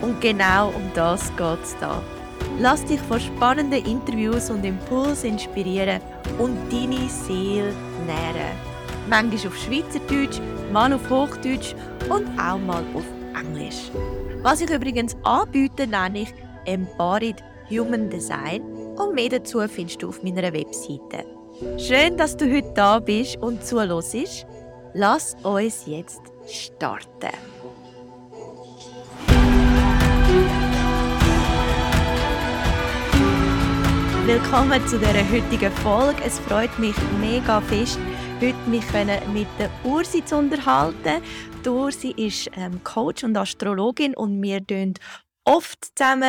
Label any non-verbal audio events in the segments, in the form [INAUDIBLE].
Und genau um das geht es da. Lass dich von spannenden Interviews und Impulsen inspirieren und deine Seele nähren. Manchmal auf Schweizerdeutsch, mal auf Hochdeutsch und auch mal auf Englisch. Was ich übrigens anbiete, nenne ich Embodied Human Design und mehr dazu findest du auf meiner Webseite. Schön, dass du heute da bist und zuhörst. Lass uns jetzt starten. Willkommen zu dieser heutigen Folge. Es freut mich mega fest, heute mich mit der Ursi zu unterhalten. Die Ursi ist ähm, Coach und Astrologin und wir arbeiten oft zusammen.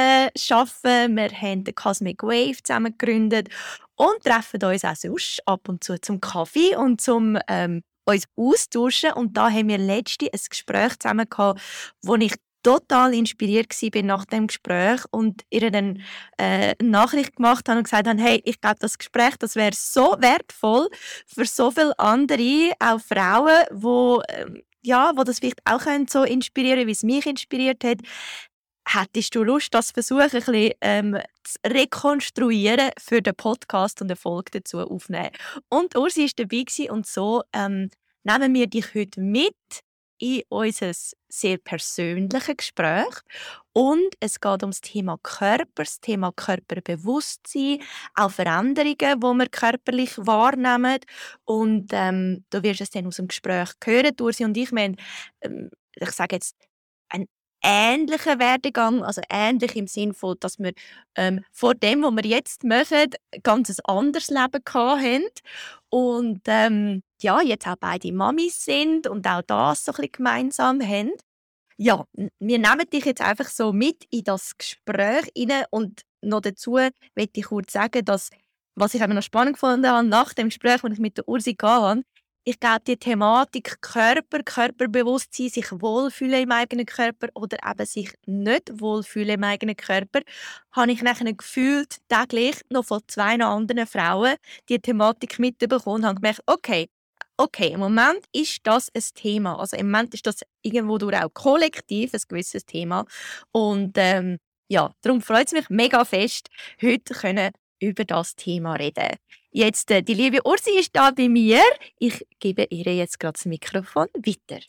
Arbeiten. Wir haben den Cosmic Wave zusammen gegründet und treffen uns auch sonst ab und zu zum Kaffee und zum ähm, uns austauschen. Und da haben wir letzte ein Gespräch zusammen gehabt, wo ich total inspiriert war nach dem Gespräch und ihr dann äh, eine Nachricht gemacht habe und gesagt habe, hey, ich glaube, das Gespräch, das wäre so wertvoll für so viele andere, auch Frauen, wo äh, ja, wo das vielleicht auch können, so inspirieren, wie es mich inspiriert hat. Hättest du Lust, das versuchen, ein bisschen ähm, zu rekonstruieren für den Podcast und eine Folge dazu aufnehmen? Und Ursi war dabei und so ähm, nehmen wir dich heute mit in unser sehr persönliches Gespräch. Und es geht um das Thema Körper, das Thema Körperbewusstsein, auch Veränderungen, die wir körperlich wahrnehmen. Und ähm, du wirst es dann aus dem Gespräch hören, Ursi und ich. Wir haben, ähm, ich sage jetzt, ähnlichen Werdegang, also ähnlich im Sinne von, dass wir ähm, vor dem, was wir jetzt machen, ein ganz anderes Leben hatten und ähm, ja, jetzt auch beide Mamis sind und auch das so ein bisschen gemeinsam haben. Ja, wir nehmen dich jetzt einfach so mit in das Gespräch rein und noch dazu möchte ich kurz sagen, dass was ich noch spannend gefunden habe, nach dem Gespräch, das ich mit der Ursi hatte, ich glaube, die Thematik Körper, Körperbewusstsein, sich wohlfühlen im eigenen Körper oder eben sich nicht wohlfühlen im eigenen Körper, habe ich nachher gefühlt täglich noch von zwei anderen Frauen die Thematik mitbekommen und habe gemerkt, okay, okay, im Moment ist das ein Thema. Also im Moment ist das irgendwo durch auch kollektiv ein gewisses Thema. Und ähm, ja, darum freut es mich mega fest, heute können über das Thema reden. Jetzt, äh, die liebe Ursi ist da bei mir. Ich gebe ihr jetzt gerade das Mikrofon weiter.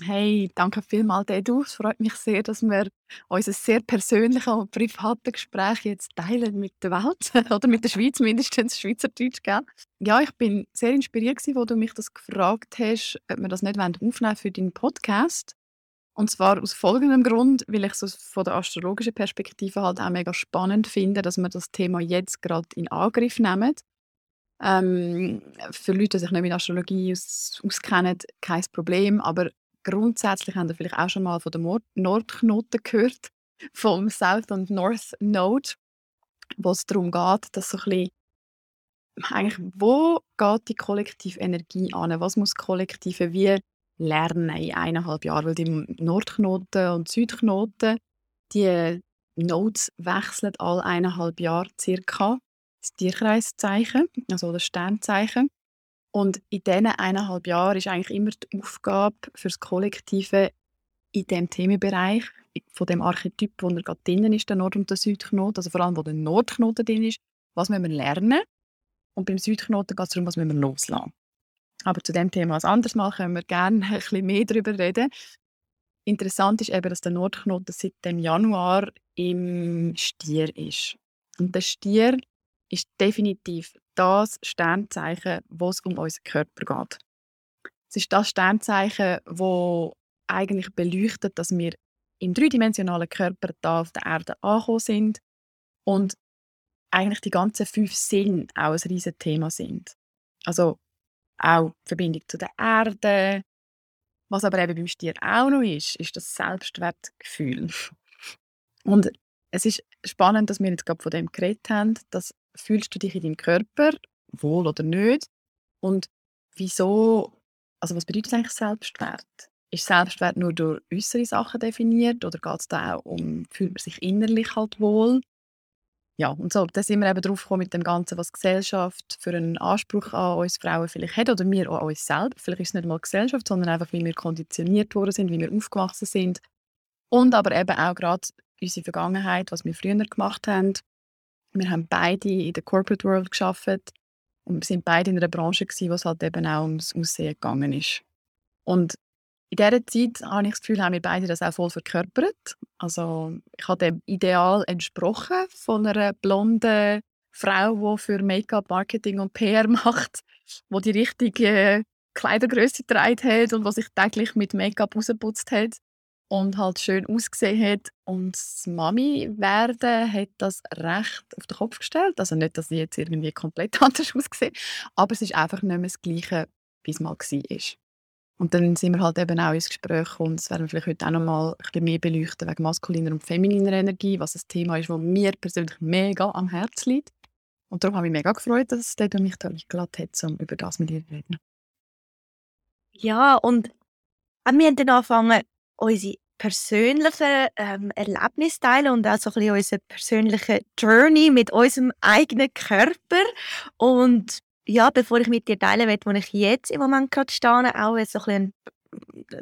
Hey, danke vielmals, Edu. Es freut mich sehr, dass wir unser sehr persönliches und privates Gespräch jetzt teilen mit der Welt [LAUGHS] oder mit der Schweiz, mindestens Schweizerdeutsch. Gell? Ja, ich bin sehr inspiriert, als du mich das gefragt hast, ob wir das nicht aufnehmen für deinen Podcast. Und zwar aus folgendem Grund, weil ich es von der astrologischen Perspektive halt auch mega spannend finde, dass wir das Thema jetzt gerade in Angriff nehmen. Ähm, für Leute, die sich nicht mit Astrologie aus, auskennen, kein Problem. Aber grundsätzlich haben ihr vielleicht auch schon mal von der Nordknoten gehört, [LAUGHS] vom South und North Node, wo es darum geht, dass so ein bisschen eigentlich, wo geht die kollektive Energie an? Was muss Kollektive wie lernen in eineinhalb Jahren? Weil die Nordknoten und Südknoten, die Nodes wechseln alle eineinhalb Jahre circa das Tierkreiszeichen, also das Sternzeichen. Und in diesen eineinhalb Jahren ist eigentlich immer die Aufgabe für das Kollektive in dem Themenbereich, von dem Archetyp, wo er gerade drin ist, der Nord- und der Südknoten, also vor allem, wo der Nordknoten drin ist, was müssen wir lernen? Und beim Südknoten geht es darum, was müssen wir loslassen. Aber zu dem Thema ein anderes Mal können wir gerne [LAUGHS] ein bisschen mehr darüber reden. Interessant ist eben, dass der Nordknoten seit dem Januar im Stier ist. Und der Stier ist definitiv das Sternzeichen, wo es um unseren Körper geht. Es ist das Sternzeichen, wo eigentlich beleuchtet, dass wir im dreidimensionalen Körper da auf der Erde angekommen sind und eigentlich die ganzen fünf Sinne auch ein riesiges Thema sind. Also auch die Verbindung zu der Erde. Was aber eben beim Stier auch noch ist, ist das Selbstwertgefühl. Und es ist spannend, dass wir jetzt gerade von dem geredet haben. Das fühlst du dich in deinem Körper wohl oder nicht? Und wieso, also was bedeutet eigentlich Selbstwert? Ist Selbstwert nur durch äußere Sachen definiert oder geht es da auch um, fühlt man sich innerlich halt wohl? Ja, und so, da sind wir eben drauf gekommen mit dem Ganzen, was Gesellschaft für einen Anspruch an uns Frauen vielleicht hat oder wir an uns selber. Vielleicht ist es nicht mal Gesellschaft, sondern einfach, wie wir konditioniert worden sind, wie wir aufgewachsen sind. Und aber eben auch gerade unsere Vergangenheit, was wir früher gemacht haben. Wir haben beide in der Corporate World geschafft und wir sind beide in einer Branche gewesen, es halt eben auch ums Aussehen gegangen ist. Und in dieser Zeit habe ich das Gefühl, haben wir beide das auch voll verkörpert. Also ich habe dem Ideal entsprochen von einer blonden Frau, die für Make-up, Marketing und PR [LAUGHS] macht, wo die richtige Kleidergröße getragen hat und was sich täglich mit Make-up rausgeputzt hat und halt schön ausgesehen hat. Und das Mami werden hat das recht auf den Kopf gestellt. Also nicht, dass sie jetzt irgendwie komplett [LAUGHS] anders ausgesehen, aber es ist einfach nicht mehr das Gleiche, wie es mal war. Und dann sind wir halt eben auch ins Gespräch gekommen. Das werden wir vielleicht heute auch noch mal ein bisschen mehr beleuchten wegen maskuliner und femininer Energie, was ein Thema ist, das mir persönlich mega am Herzen liegt. Und darum habe ich mich mega gefreut, dass der mich da eingeladen hat, um über das mit dir zu reden. Ja, und wir haben dann angefangen, unsere persönlichen ähm, Erlebnisse teilen und auch so ein bisschen unsere persönliche Journey mit unserem eigenen Körper. Und ja, bevor ich mit dir teilen will, wo ich jetzt im Moment gerade stehe, auch so ein bisschen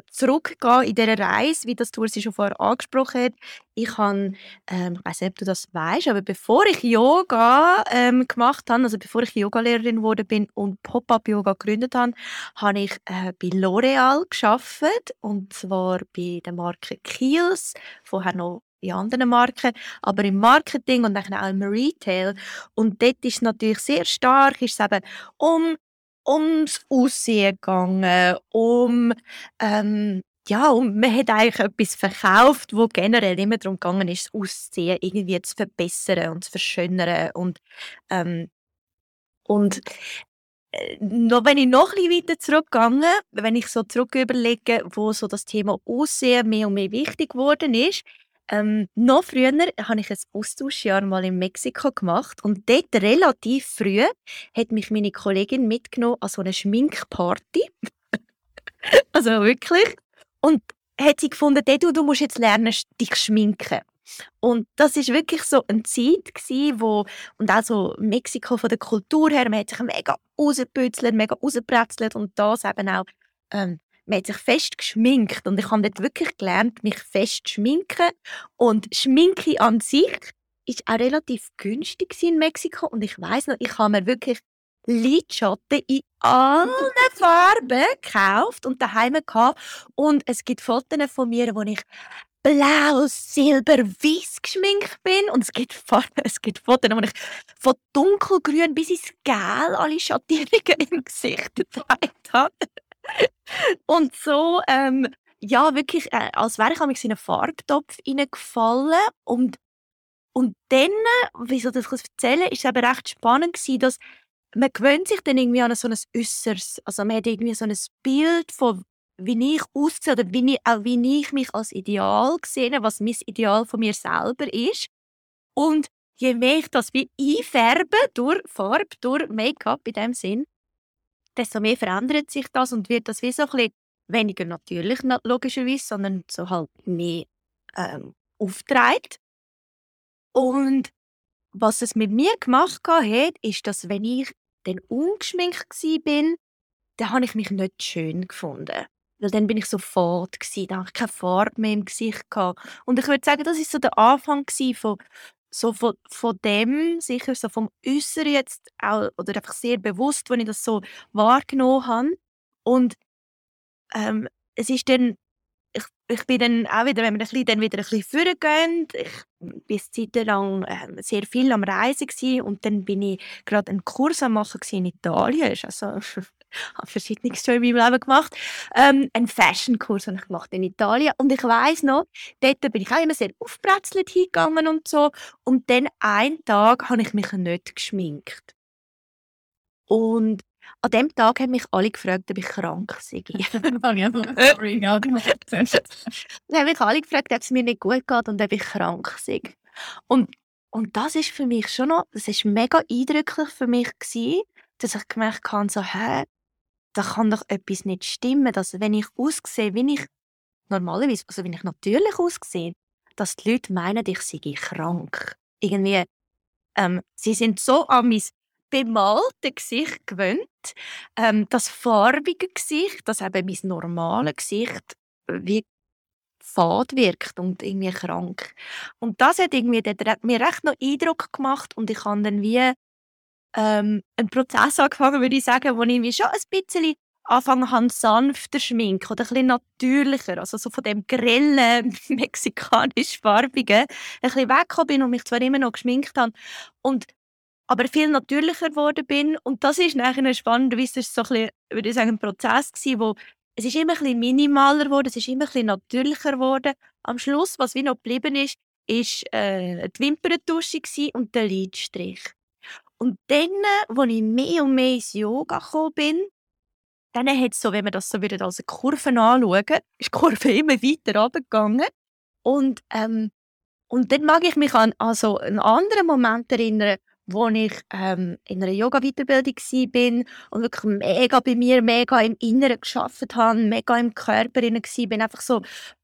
zurückgehen in dieser Reise, wie das Tour schon vorher angesprochen hat. Ich habe, ähm, ich weiß nicht, ob du das weißt, aber bevor ich Yoga ähm, gemacht habe, also bevor ich Yogalehrerin geworden bin und Pop-up Yoga gegründet habe, habe ich äh, bei L'Oreal geschafft und zwar bei der Marke Kiehl's, vorher noch in anderen Marken, aber im Marketing und dann auch im Retail. Und dort ist es natürlich sehr stark, ist es eben um ums Aussehen gegangen, um ähm, ja, und man hat eigentlich etwas verkauft, wo generell immer darum gegangen ist, das Aussehen irgendwie zu verbessern und zu verschönern und ähm, und äh, noch, wenn ich noch ein weiter zurückgehe, wenn ich so zurück überlege, wo so das Thema Aussehen mehr und mehr wichtig geworden ist, ähm, noch früher habe ich ein Austauschjahr mal in Mexiko gemacht und dort relativ früh hat mich meine Kollegin mitgenommen an so eine Schminkparty. [LAUGHS] also wirklich. Und hat sie gefunden, du, du musst jetzt lernen, dich schminken. Und das ist wirklich so eine Zeit gewesen, wo, und auch so Mexiko von der Kultur her, man hat sich mega rausgeputzelt, mega rausgepretzelt und das eben auch ähm, man hat sich fest geschminkt und ich habe dort wirklich gelernt, mich fest zu schminken. Und Schminke an sich ist auch relativ günstig in Mexiko und ich weiß noch, ich habe mir wirklich Lidschatten in allen [LAUGHS] Farben gekauft und daheim gehabt. Und es gibt Fotos von mir, wo ich blau, silber, weiß geschminkt bin. Und es gibt, [LAUGHS] es gibt Fotos, wo ich von dunkelgrün bis ins Gel alle Schattierungen im Gesicht [LAUGHS] gezeigt habe. [LAUGHS] Und so, ähm, ja, wirklich, äh, als wäre ich in einen Farbtopf hineingefallen. Und, und dann, wieso das ich erzählen, ist es eben recht spannend gewesen, dass man gewöhnt sich dann irgendwie an so ein Äußeres. Also man hat irgendwie so ein Bild von wie ich aussehe oder wie ich, auch wie ich mich als Ideal sehe, was mein Ideal von mir selber ist. Und je mehr ich das wie einfärbe durch Farbe, durch Make-up in dem Sinn, desto mehr verändert sich das und wird das wie so ein bisschen weniger natürlich, logischerweise, sondern so halt mehr ähm, aufgetragen. Und was es mit mir gemacht hat, ist, dass wenn ich dann ungeschminkt bin, dann habe ich mich nicht schön gefunden. Weil dann bin ich so fad dann habe ich keine Farbe mehr im Gesicht. Und ich würde sagen, das ist so der Anfang von so von, von dem, sicher so vom Äußeren jetzt auch, oder einfach sehr bewusst, wenn ich das so wahrgenommen habe. Und ähm, es ist dann, ich, ich bin dann auch wieder, wenn wir ein bisschen, dann wieder ein bisschen vorgehen, ich war eine Zeit lang äh, sehr viel am Reisen gewesen, und dann bin ich gerade einen Kurs am machen in Italien. Also [LAUGHS] habe verschiedenes schon in meinem Leben gemacht. Ähm, einen Fashion-Kurs habe ich gemacht in Italien. Und ich weiß noch, dort bin ich auch immer sehr aufgebrezelt hingegangen und so. Und dann einen Tag habe ich mich nicht geschminkt. Und an dem Tag haben mich alle gefragt, ob ich krank sei. [LAUGHS] [LAUGHS] Sorry, du Dann haben mich alle gefragt, ob es mir nicht gut geht und ob ich krank sei. Und, und das ist für mich schon noch, das ist mega eindrücklich für mich gewesen, dass ich gemerkt habe, so, hä, da kann doch etwas nicht stimmen, dass wenn ich aussehe, wie ich normalerweise, also wenn ich natürlich aussehe, dass die Leute meinen, ich sei krank. Irgendwie, ähm, sie sind so an mein bemalte Gesicht gewöhnt, ähm, das farbige Gesicht, das eben mein normales Gesicht wie fad wirkt und irgendwie krank. Und das hat irgendwie hat mir recht noch Eindruck gemacht und ich habe dann wie ähm, einen Prozess angefangen, würde ich sagen, wo ich schon ein bisschen anfangen habe, sanfter schminken oder ein bisschen natürlicher, also so von dem grellen, [LAUGHS] mexikanisch-farbigen, ein bisschen weggekommen bin und mich zwar immer noch geschminkt habe und aber viel natürlicher geworden bin und das ist nachher spannend, wie es so ein bisschen, würde ich sagen, ein Prozess gewesen, wo es ist immer ein bisschen minimaler geworden, es ist immer ein bisschen natürlicher geworden. Am Schluss, was wie noch geblieben ist, ist äh, die Wimperntusche und der Lidstrich. Und dann, als ich mehr und mehr ins Yoga gekommen bin, dann hat so, wenn man das so wieder als eine Kurve anschauen, ist die Kurve [LAUGHS] immer weiter runtergegangen. Und, ähm, und dann mag ich mich an also einen anderen Moment erinnern, wo ich ähm, in einer Yoga-Weiterbildung war und wirklich mega bei mir, mega im Inneren geschafft habe, mega im Körper war, einfach so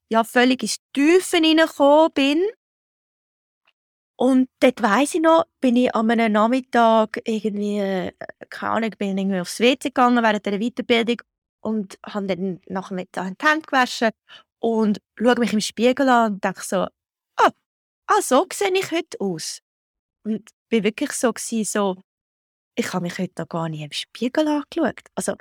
ja, völlig ins Tiefen hineingekommen bin. Und dort weiss ich noch, bin ich an einem Nachmittag irgendwie, äh, keine Ahnung, bin irgendwie aufs WC gegangen während dieser Weiterbildung und habe dann nach dem Mittag die Hände gewaschen und schaue mich im Spiegel an und denke so, ah, ah so sehe ich heute aus. Und war wirklich so, gewesen, so ich habe mich heute gar nicht im Spiegel angeschaut. Also,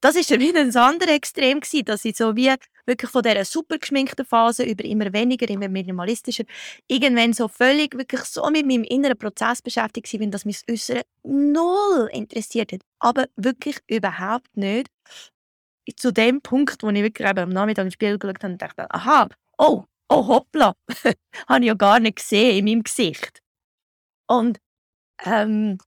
das war dann wieder ein anderes Extrem, gewesen, dass ich so wie wirklich von dieser super geschminkten Phase über immer weniger, immer minimalistischer, irgendwann so völlig wirklich so mit meinem inneren Prozess beschäftigt war, dass mich das Äußere null interessiert hat. Aber wirklich überhaupt nicht. Zu dem Punkt, wo ich wirklich am Nachmittag im Spiegel geschaut habe und dachte, aha, oh, oh hoppla, [LAUGHS] habe ich ja gar nicht gesehen in meinem Gesicht. Und ähm,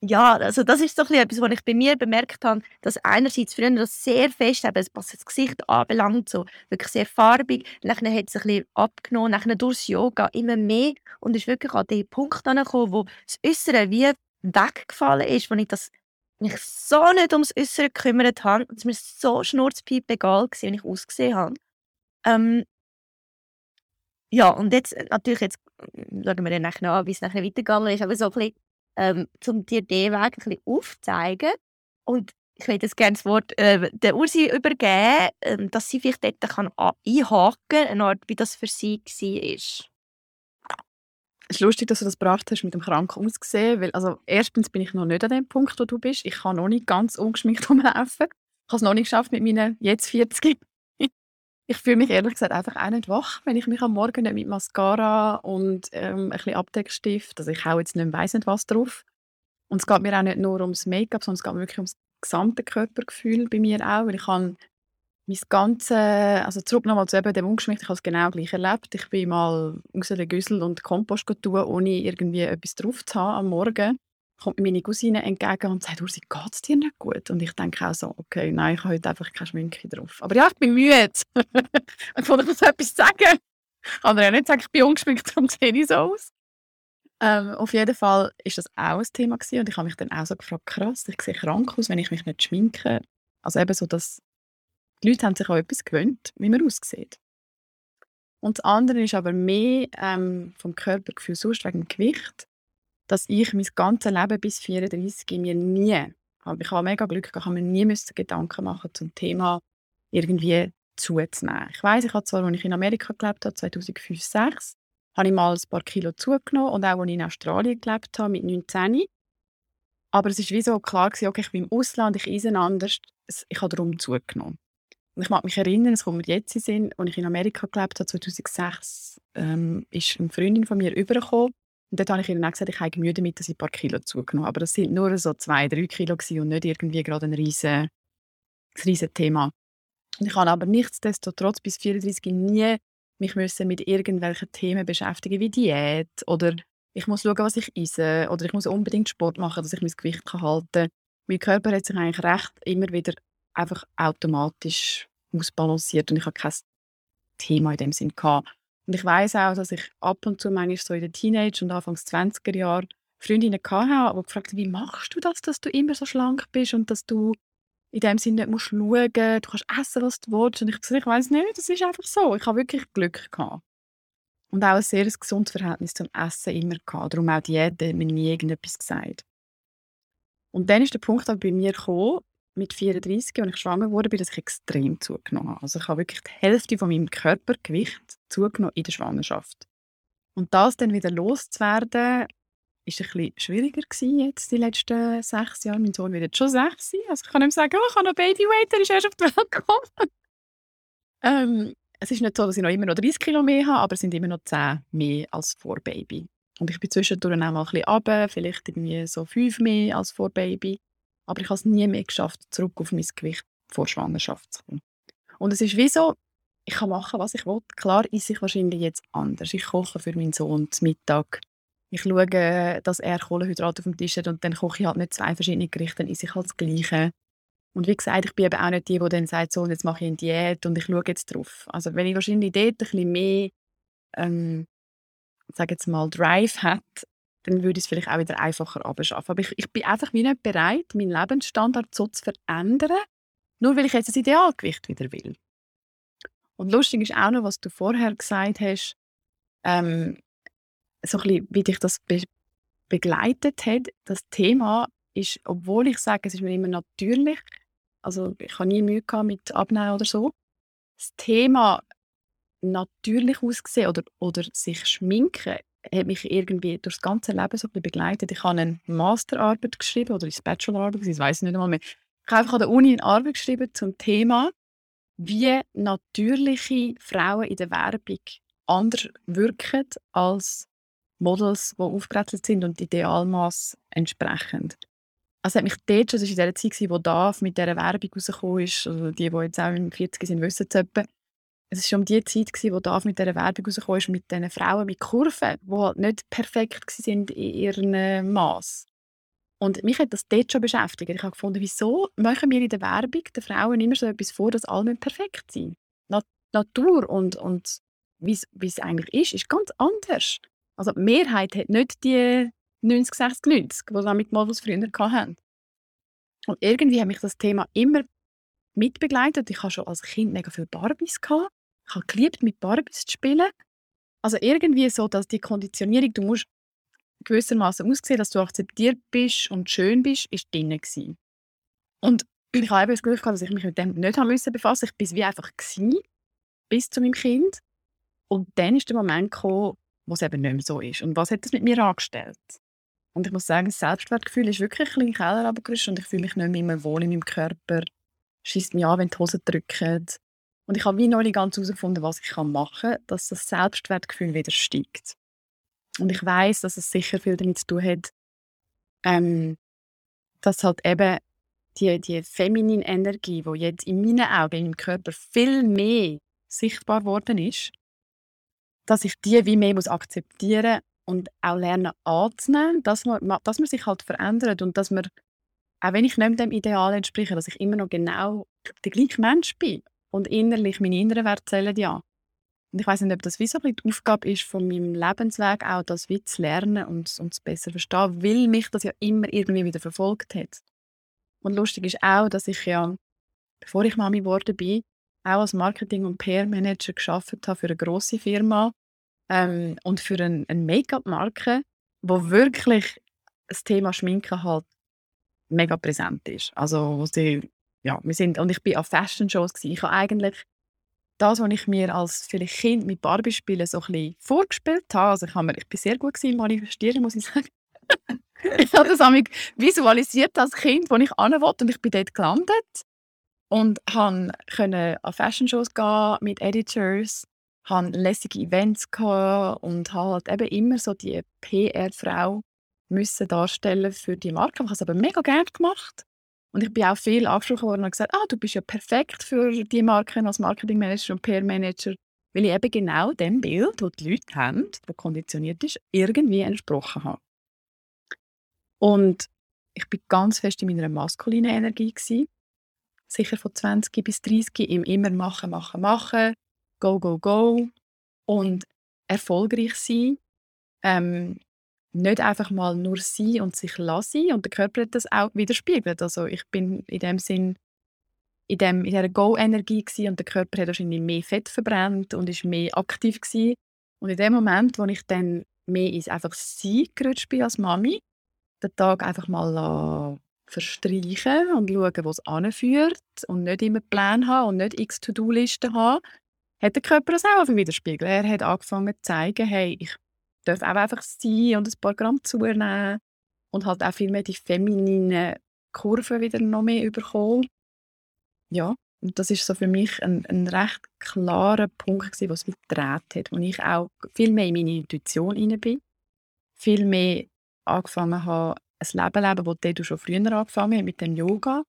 ja, also das ist so etwas, was ich bei mir bemerkt habe, dass einerseits früher das sehr fest, eben, was das Gesicht anbelangt, so wirklich sehr farbig, nachher hat es ein bisschen abgenommen, nachher durchs Yoga immer mehr und ist wirklich an den Punkt angekommen, wo das Äußere wie weggefallen ist, wo ich das mich so nicht ums Äußere gekümmert habe, dass mir so schnurzpiep egal war, wie ich ausgesehen habe. Ähm, ja, und jetzt natürlich, jetzt schauen wir dann nachher an, wie es nachher weitergegangen ist, aber so ein bisschen ähm, um dir den Weg ein bisschen aufzuzeigen. Und ich würde jetzt gerne das Wort äh, der Ursi übergeben, äh, dass sie vielleicht dort kann einhaken kann, Art, wie das für sie war. Es ist lustig, dass du das gebracht hast mit dem kranken Aussehen, weil also erstens bin ich noch nicht an dem Punkt, wo du bist. Ich kann noch nicht ganz ungeschminkt [LAUGHS] rumlaufen. Ich habe es noch nicht geschafft mit meinen jetzt 40. Ich fühle mich ehrlich gesagt einfach auch nicht wach, wenn ich mich am Morgen nicht mit Mascara und ähm, ein bisschen Abdeckstift, also ich haue jetzt nicht weiss nicht was drauf. Und es geht mir auch nicht nur ums Make-up, sondern es geht mir wirklich ums gesamte Körpergefühl bei mir auch, weil ich habe mein ganze, also zurück nochmal zu eben dem Ungeschminkt, ich habe es genau gleich erlebt. Ich bin mal raus den Güssel und Kompost tun, ohne irgendwie etwas drauf zu haben am Morgen kommt meine Cousine entgegen und sagt, Ursi, geht es dir nicht gut? Und ich denke auch so, okay, nein, ich habe heute einfach keine Schminke drauf. Aber ja, ich bin müde. [LAUGHS] ich wollte ich muss etwas sagen. Kann ja nicht sagen, ich bin ungeschminkt, darum sehe ich so aus. Ähm, auf jeden Fall war das auch ein Thema gewesen und ich habe mich dann auch so gefragt, krass, ich sehe krank aus, wenn ich mich nicht schminke. Also eben so, dass die Leute haben sich auch etwas gewöhnt, wie man aussieht. Und das andere ist aber mehr ähm, vom Körpergefühl sonst wegen dem Gewicht dass ich mein ganzes Leben bis 34 mir nie, ich habe mega Glück gehabt, mir nie müssen Gedanken machen zum Thema irgendwie zuzunehmen. Ich weiß, ich habe zwar, als ich in Amerika gelebt habe, 2005, 2006, habe ich mal ein paar Kilo zugenommen und auch als ich in Australien gelebt habe, mit 19. Aber es war wie so klar, gewesen, okay, ich bin im Ausland, ich esse anders, ich habe darum zugenommen. Und ich mag mich erinnern, es kommt mir jetzt in Sinn, als ich in Amerika gelebt habe, 2006, ähm, ist eine Freundin von mir übergekommen und dort habe ich ihnen auch gesagt, ich habe Mühe damit, dass ich ein paar Kilo zugenommen habe. Aber das sind nur so zwei, drei Kilo und nicht irgendwie gerade ein riesen, riesen Thema. Ich habe aber nichtsdestotrotz bis 34 nie mich müssen mit irgendwelchen Themen beschäftigen wie Diät oder ich muss schauen, was ich esse oder ich muss unbedingt Sport machen, dass ich mein Gewicht halten kann. mein Körper hat sich eigentlich recht immer wieder einfach automatisch ausbalanciert und ich habe kein Thema in dem Sinn gehabt. Und ich weiß auch, dass ich ab und zu manchmal so in den Teenage- und Anfangs 20er Jahren Freundinnen hatte, die gefragt haben, wie machst du das, dass du immer so schlank bist und dass du in dem Sinne nicht musst schauen, du kannst essen, was du willst. Und ich gesagt, ich weiß nicht, das ist einfach so. Ich habe wirklich Glück gehabt. Und auch ein sehr gesundes Verhältnis zum Essen immer gehabt. Darum auch Diät, hat mir nie irgendetwas gesagt. Und dann ist der Punkt bei mir gekommen, mit 34, als ich schwanger wurde, dass ich extrem zugenommen. Also ich habe wirklich die Hälfte von meinem Körpergewicht zugenommen in der Schwangerschaft. Und das dann wieder loszuwerden, ist ein bisschen schwieriger gewesen jetzt die letzten sechs Jahre. Mein Sohn wird jetzt schon sechs sein. Also ich kann ihm sagen, oh, ich habe noch Babyweight, er ist erst auf die Welt gekommen. [LAUGHS] ähm, es ist nicht so, dass ich noch immer noch 30 Kilo mehr habe, aber es sind immer noch 10 mehr als vor Baby. Und ich bin zwischendurch auch mal ein bisschen runter, vielleicht irgendwie so 5 mehr als vor Baby. Aber ich habe es nie mehr geschafft, zurück auf mein Gewicht vor Schwangerschaft zu kommen. Und es ist wie so, ich kann machen, was ich will. Klar ist ich wahrscheinlich jetzt anders. Ich koche für meinen Sohn zum Mittag. Ich schaue, dass er Kohlenhydrate auf dem Tisch hat und dann koche ich halt nicht zwei verschiedene Gerichte, dann esse ich halt das Gleiche. Und wie gesagt, ich bin eben auch nicht die, die dann sagt, so, jetzt mache ich eine Diät und ich schaue jetzt drauf. Also wenn ich wahrscheinlich dort ein bisschen mehr, ähm, sage jetzt mal, Drive hat, dann würde ich es vielleicht auch wieder einfacher abschaffen. Aber ich, ich bin einfach wie nicht bereit, meinen Lebensstandard so zu verändern, nur weil ich jetzt das Idealgewicht wieder will. Und lustig ist auch noch, was du vorher gesagt hast, ähm, so ein bisschen, wie dich das be begleitet hat. Das Thema ist, obwohl ich sage, es ist mir immer natürlich, also ich habe nie Mühe gehabt mit Abnehmen oder so, das Thema natürlich aussehen oder, oder sich schminken hat mich irgendwie durch das ganze Leben so ein begleitet. Ich habe eine Masterarbeit geschrieben oder eine Bachelorarbeit, ich weiß nicht einmal mehr. Ich habe einfach an der Uni eine Arbeit geschrieben zum Thema, wie natürliche Frauen in der Werbung anders wirken als Models, die aufgebrezelt sind und Idealmaß entsprechend. Also hat mich dort schon, das war in der Zeit, wo DAF mit dieser Werbung rausgekommen ist, also die, die jetzt auch im 40 sind, wissen es etwa, es war um die Zeit, gewesen, wo DAF mit dieser Werbung rausgekommen ist, mit diesen Frauen mit Kurven, die halt nicht perfekt waren in ihrem Maß. Und mich hat das dort schon beschäftigt. Ich habe gefunden, wieso machen wir in der Werbung den Frauen immer so etwas vor, dass alle perfekt sind? Na Natur und, und wie es eigentlich ist, ist ganz anders. Also die Mehrheit hat nicht die 90, 60, 90, die sie mit Models früher hatten. Und irgendwie hat mich das Thema immer mitbegleitet. Ich hatte schon als Kind mega viele Barbies. Gehabt. Ich habe geliebt, mit Barbies zu spielen. Also irgendwie so, dass die Konditionierung, du musst gewissermaßen aussehen, dass du akzeptiert bist und schön bist, ist drin gewesen. Und ich habe eben das Glück dass ich mich mit dem nicht haben müssen. Ich bin wie einfach gewesen, bis zu meinem Kind. Und dann ist der Moment gekommen, wo es eben nicht mehr so ist. Und was hat das mit mir angestellt? Und ich muss sagen, das Selbstwertgefühl ist wirklich ein bisschen Keller und ich fühle mich nicht mehr wohl in meinem Körper. Schießt mich an, wenn die Hosen drücken. Und ich habe wie noch nicht ganz herausgefunden, was ich machen kann, dass das Selbstwertgefühl wieder steigt. Und ich weiß, dass es sicher viel damit zu tun hat, ähm, dass halt eben die, die feminine Energie, die jetzt in meinen Augen, in meinem Körper viel mehr sichtbar worden ist, dass ich die wie mehr muss akzeptieren und auch lernen anzunehmen, dass man, dass man sich halt verändert und dass man, auch wenn ich nicht dem Ideal entspreche, dass ich immer noch genau der gleiche Mensch bin und innerlich meine inneren Werte zählen ja. Und ich weiß nicht, ob das wie so die Aufgabe ist von meinem Lebensweg, auch das wie zu lernen und, und zu besser verstehen, weil mich das ja immer irgendwie wieder verfolgt hat. Und lustig ist auch, dass ich ja, bevor ich Mami geworden bin, auch als Marketing- und PR-Manager geschafft habe für eine grosse Firma ähm, und für eine, eine Make-up-Marke, wo wirklich das Thema Schminken halt mega präsent ist. Also wo sie ja, wir sind, und ich bin an Fashion-Shows. Ich habe eigentlich das, was ich mir als vielleicht Kind mit Barbie spielen so ein bisschen vorgespielt habe. Also ich, habe mir, ich bin sehr gut im Manifestieren, muss ich sagen. [LAUGHS] ich habe das visualisiert als Kind, wo ich hin wollte und ich bin dort gelandet und konnte an Fashion-Shows gehen mit Editors, hatte lässige Events und halt eben immer so die PR-Frau darstellen für die Marke. Ich habe es aber mega gerne gemacht. Und ich bin auch viel angesprochen worden und gesagt, ah, du bist ja perfekt für die Marken als Marketingmanager und PR-Manager, weil ich eben genau dem Bild, das die Leute haben, das konditioniert ist, irgendwie entsprochen habe. Und ich bin ganz fest in meiner maskulinen Energie gewesen. Sicher von 20 bis 30 im immer machen, machen, machen, go, go, go und erfolgreich sein. Ähm, nicht einfach mal nur sein und sich lassen und der Körper hat das auch widerspiegelt. Also ich bin in dem Sinn in, dem, in dieser Go-Energie und der Körper hat wahrscheinlich mehr Fett verbrannt und ist mehr aktiv gewesen. Und in dem Moment, wo ich dann mehr ins einfach Sein gerutscht bin als Mami, den Tag einfach mal verstreichen und schauen, wo es anführt und nicht immer Pläne haben und nicht x To-Do-Listen haben, hat der Körper das auch widerspiegelt. Er hat angefangen zu zeigen, hey, ich darf auch einfach sein und ein paar Gramm zunehmen und halt auch viel mehr die femininen Kurven wieder noch mehr bekommen. Ja, und das ist so für mich ein, ein recht klarer Punkt gewesen, was mich gedreht hat, wo ich auch viel mehr in meine Intuition hinein bin, viel mehr angefangen habe, ein Leben leben, das du schon früher angefangen hast, mit dem Yoga.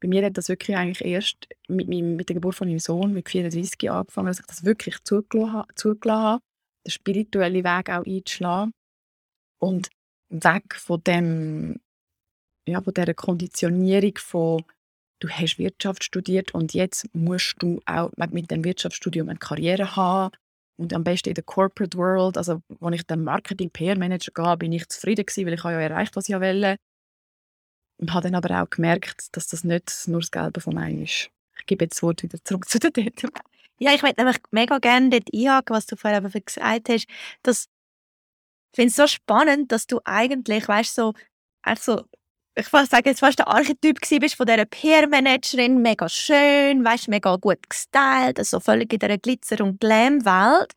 Bei mir hat das wirklich eigentlich erst mit, meinem, mit der Geburt von meinem Sohn mit 34 angefangen, dass ich das wirklich zugelassen habe den spirituellen Weg auch einzuschlagen und weg von dem ja, von dieser Konditionierung von du hast Wirtschaft studiert und jetzt musst du auch mit dem Wirtschaftsstudium eine Karriere haben und am besten in der Corporate World. Also, als ich den Marketing PR Manager gab, bin ich zufrieden gewesen, weil ich ja erreicht, was ich wollte. Und habe dann aber auch gemerkt, dass das nicht nur das Gelbe vom Ei ist. Ich gebe jetzt das Wort wieder zurück zu der Date. Ja, ich möchte nämlich mega gerne dort einhaken, was du vorher gesagt hast. Dass, ich finde es so spannend, dass du eigentlich, weißt so, so ich würde sagen, jetzt fast der Archetyp bist von dieser PR-Managerin, mega schön, weißt, mega gut gestylt, also völlig in dieser Glitzer- und Glam-Welt.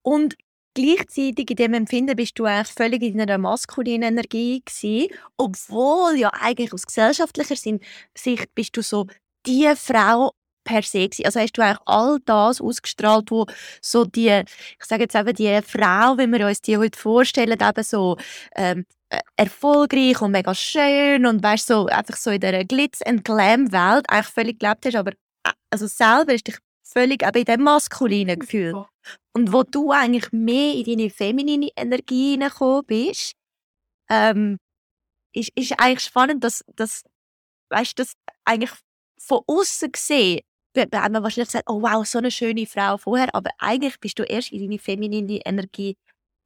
Und gleichzeitig in dem Empfinden bist du eigentlich völlig in einer maskulinen Energie gewesen, obwohl ja eigentlich aus gesellschaftlicher Sicht bist du so die Frau per se gewesen. Also hast du eigentlich all das ausgestrahlt, wo so die, ich sage jetzt eben die Frau, wie wir uns die heute vorstellen, eben so ähm, äh, erfolgreich und mega schön und weißt so einfach so in der Glitz and Glam Welt eigentlich völlig gelebt hast, aber äh, also selber ist dich völlig eben in dem maskulinen Gefühl und wo du eigentlich mehr in deine feminine Energie hineingekommen bist, ähm, ist, ist eigentlich spannend, dass, dass weißt das eigentlich von außen gesehen hat man wahrscheinlich gesagt, oh wow, so eine schöne Frau vorher, aber eigentlich bist du erst in deine feminine Energie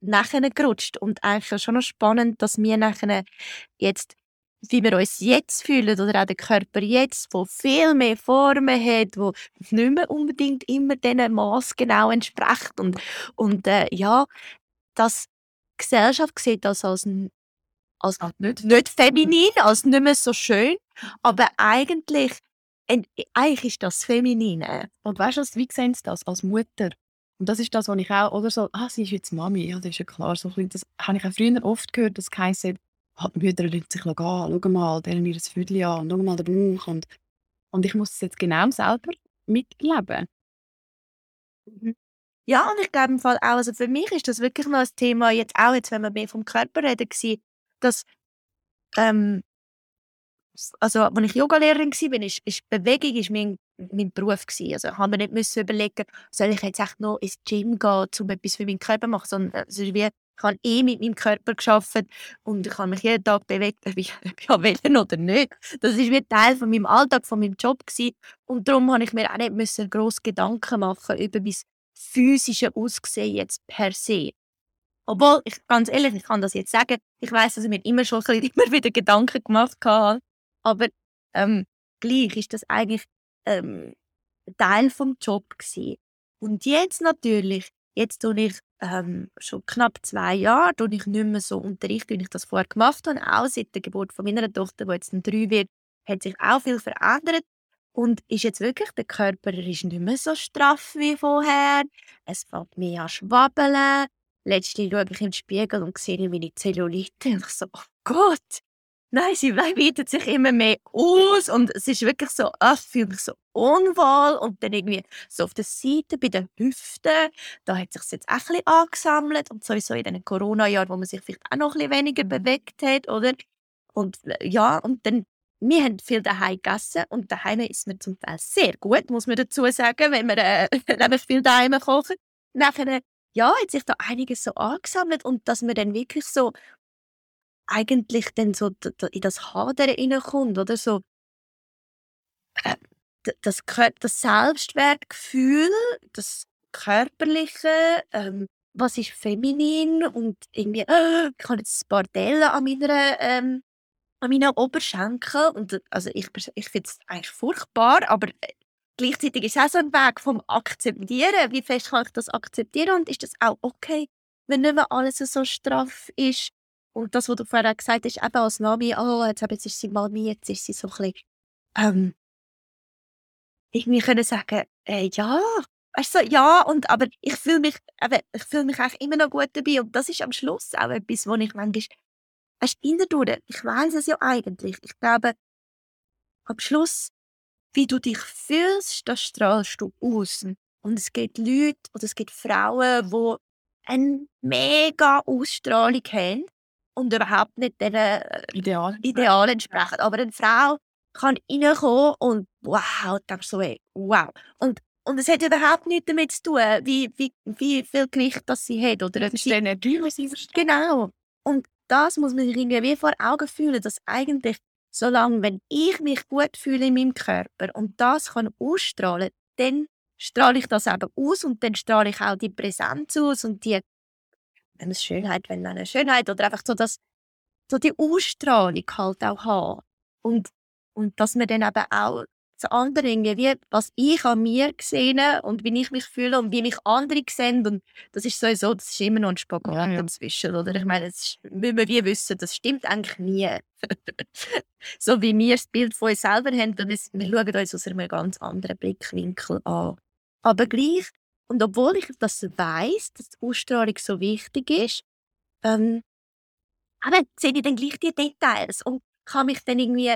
nachher gerutscht. Und eigentlich schon noch spannend, dass wir nachher jetzt, wie wir uns jetzt fühlen, oder auch der Körper jetzt, wo viel mehr Formen hat, wo nicht mehr unbedingt immer diesen Maß genau entspricht. Und, und äh, ja, dass die Gesellschaft sieht das als, als nicht. nicht feminin, als nicht mehr so schön, aber eigentlich eigentlich ist das Feminine. Und weißt du, wie sehen sie das als Mutter? Und das ist das, was ich auch, oder so, ah, sie ist jetzt Mami, ja, das ist ja klar. So, das habe ich auch früher oft gehört, dass es hat, ah, die Mütter lassen sich gehen, schau mal, deren ihr Viertel an, schau mal den Bauch. Und, und ich muss es jetzt genau selber mitleben. Mhm. Ja, und ich glaube im Fall auch, also für mich ist das wirklich noch ein Thema, jetzt auch jetzt, wenn wir mehr vom Körper reden, dass ähm, also als ich Yogalehrerin war, ist, ist Bewegung ist mein, mein Beruf gewesen. Also habe mir nicht müssen überlegen, soll ich jetzt echt noch ins Gym gehen, um etwas für meinen Körper zu machen, sondern also wie, ich habe eh mit meinem Körper geschafft und ich habe mich jeden Tag bewegt, ob ich, ob ich will oder nicht. Das ist wie Teil von meinem Alltag, von meinem Job gewesen. und darum habe ich mir auch nicht müssen groß Gedanken machen über mein physische Aussehen jetzt per se. Obwohl, ich, ganz ehrlich, ich kann das jetzt sagen, ich weiß, dass ich mir immer schon ein bisschen, [LAUGHS] immer wieder Gedanken gemacht habe, aber ähm, gleich ist das eigentlich ähm, Teil vom Job gewesen. Und jetzt natürlich, jetzt tue ich ähm, schon knapp zwei Jahre, tue ich nicht mehr so unterrichten, wie ich das vorher gemacht habe. Auch seit der Geburt von meiner Tochter, die jetzt drei wird, hat sich auch viel verändert. Und ist jetzt wirklich, der Körper ist nicht mehr so straff wie vorher. Es fängt mehr an schwabbeln. Letztens schaue ich den Spiegel und sehe meine Zellulite und ich so, oh Gott, Nein, sie weitet sich immer mehr aus und es ist wirklich so, ah, ich fühle mich so unwohl und dann irgendwie so auf der Seite bei den Hüften, da hat sich jetzt auch ein bisschen angesammelt und sowieso in den Corona-Jahren, wo man sich vielleicht auch noch ein bisschen weniger bewegt hat, oder? Und äh, ja, und dann wir haben viel daheim gegessen und daheim ist mir zum Teil sehr gut, muss man dazu sagen, wenn wir äh, [LAUGHS] viel daheim kochen. Nachher, ja, hat sich da einiges so angesammelt und dass man dann wirklich so eigentlich dann so in das Hadern hineinkommt, oder so äh, das, das Selbstwertgefühl, das Körperliche, ähm, was ist feminin und irgendwie, äh, ich habe jetzt ein paar Dellen an meiner ähm, an meinen Oberschenkeln und also ich, ich finde es eigentlich furchtbar, aber äh, gleichzeitig ist es auch so ein Weg vom Akzeptieren. Wie fest kann ich das akzeptieren und ist das auch okay, wenn nicht mehr alles so straff ist? Und das, was du vorher gesagt hast, eben als Nami, oh, jetzt, jetzt ist sie mal mir, jetzt ist sie so ein bisschen, ähm, irgendwie können sagen, äh, ja, weißt du, ja, und, aber ich fühle mich, eben, mich eigentlich immer noch gut dabei und das ist am Schluss auch etwas, wo ich manchmal, weißt du, ich weiß es ja eigentlich, ich glaube, am Schluss, wie du dich fühlst, das strahlst du aus. Und es gibt Leute oder es gibt Frauen, die eine mega Ausstrahlung haben und überhaupt nicht diesen äh, Ideal. Ideal entsprechen. Aber eine Frau kann reinkommen und wow, denkst so, ey, wow. Und, und es hat überhaupt nichts damit zu tun, wie, wie, wie viel Gewicht das sie hat. Oder das ist die Energie, die sie versteht. Genau. Und das muss man sich irgendwie vor Augen fühlen, dass eigentlich, solange wenn ich mich gut fühle in meinem Körper und das kann ausstrahlen, dann strahle ich das eben aus und dann strahle ich auch die Präsenz aus und die wenn es Schönheit, wenn eine Schönheit oder einfach so das so die Ausstrahlung halt auch haben. Und und dass man dann eben auch zu anderen wie was ich an mir sehe und wie ich mich fühle und wie mich andere sehen und das ist sowieso das ist immer noch ein Spagat ja, ja. dazwischen oder? Ich meine das müssen wir wie wissen das stimmt eigentlich nie. [LAUGHS] So wie wir das Bild von uns selber haben wir schauen uns aus einem ganz anderen Blickwinkel an. Aber gleich und obwohl ich das weiß, dass die Ausstrahlung so wichtig ist, ähm, aber sehe ich dann gleich die Details und kann mich dann irgendwie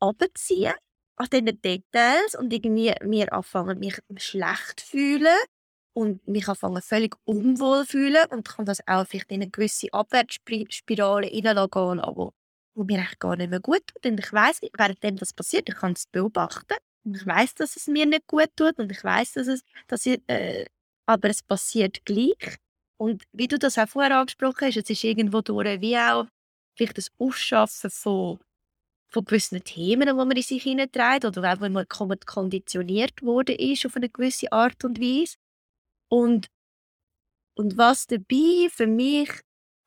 abziehen an diesen Details und irgendwie mir anfangen, mich schlecht fühlen und mich anfangen völlig unwohl fühlen und kann das auch vielleicht in eine gewisse Abwärtsspirale hineinlassen, wo, wo mir eigentlich gar nicht mehr gut tut. Und ich weiß, während das passiert, ich kann es beobachten und ich weiß, dass es mir nicht gut tut und ich weiß, dass es, dass ich, äh, aber es passiert gleich. Und wie du das auch vorher angesprochen hast, es ist irgendwo durch wie auch vielleicht das Ausschaffen von, von gewissen Themen, die man in sich hineinträgt oder auch, wenn man konditioniert worden ist auf eine gewisse Art und Weise. Und, und was dabei für mich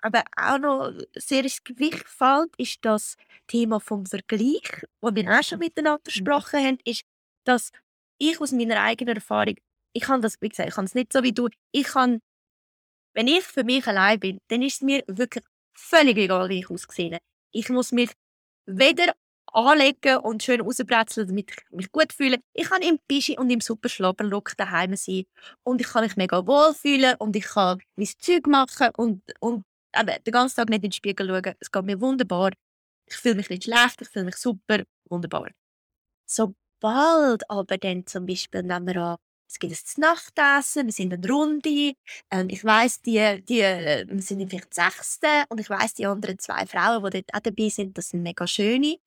aber auch noch sehr ins Gewicht fällt, ist das Thema vom Vergleich, wo wir auch schon miteinander mhm. gesprochen haben, ist, dass ich aus meiner eigenen Erfahrung, ich kann das, wie gesagt, ich kann es nicht so wie du, ich kann, wenn ich für mich allein bin, dann ist es mir wirklich völlig egal, wie ich aussehe. Ich muss mich weder anlegen und schön rausbrezeln, damit ich mich gut fühle. Ich kann im Pischi und im super Schlabberlook daheim sein und ich kann mich mega wohl fühlen und ich kann mein Zeug machen und, und eben, den ganzen Tag nicht in den Spiegel schauen. Es geht mir wunderbar. Ich fühle mich nicht schlecht, ich fühle mich super, wunderbar. Sobald aber dann zum Beispiel nehmen wir an, es gibt ein Nachtessen, wir sind eine Runde, ähm, ich weiss, die, die, wir sind vielleicht Sechste und ich weiss, die anderen zwei Frauen, die dort auch dabei sind, das sind mega schöne.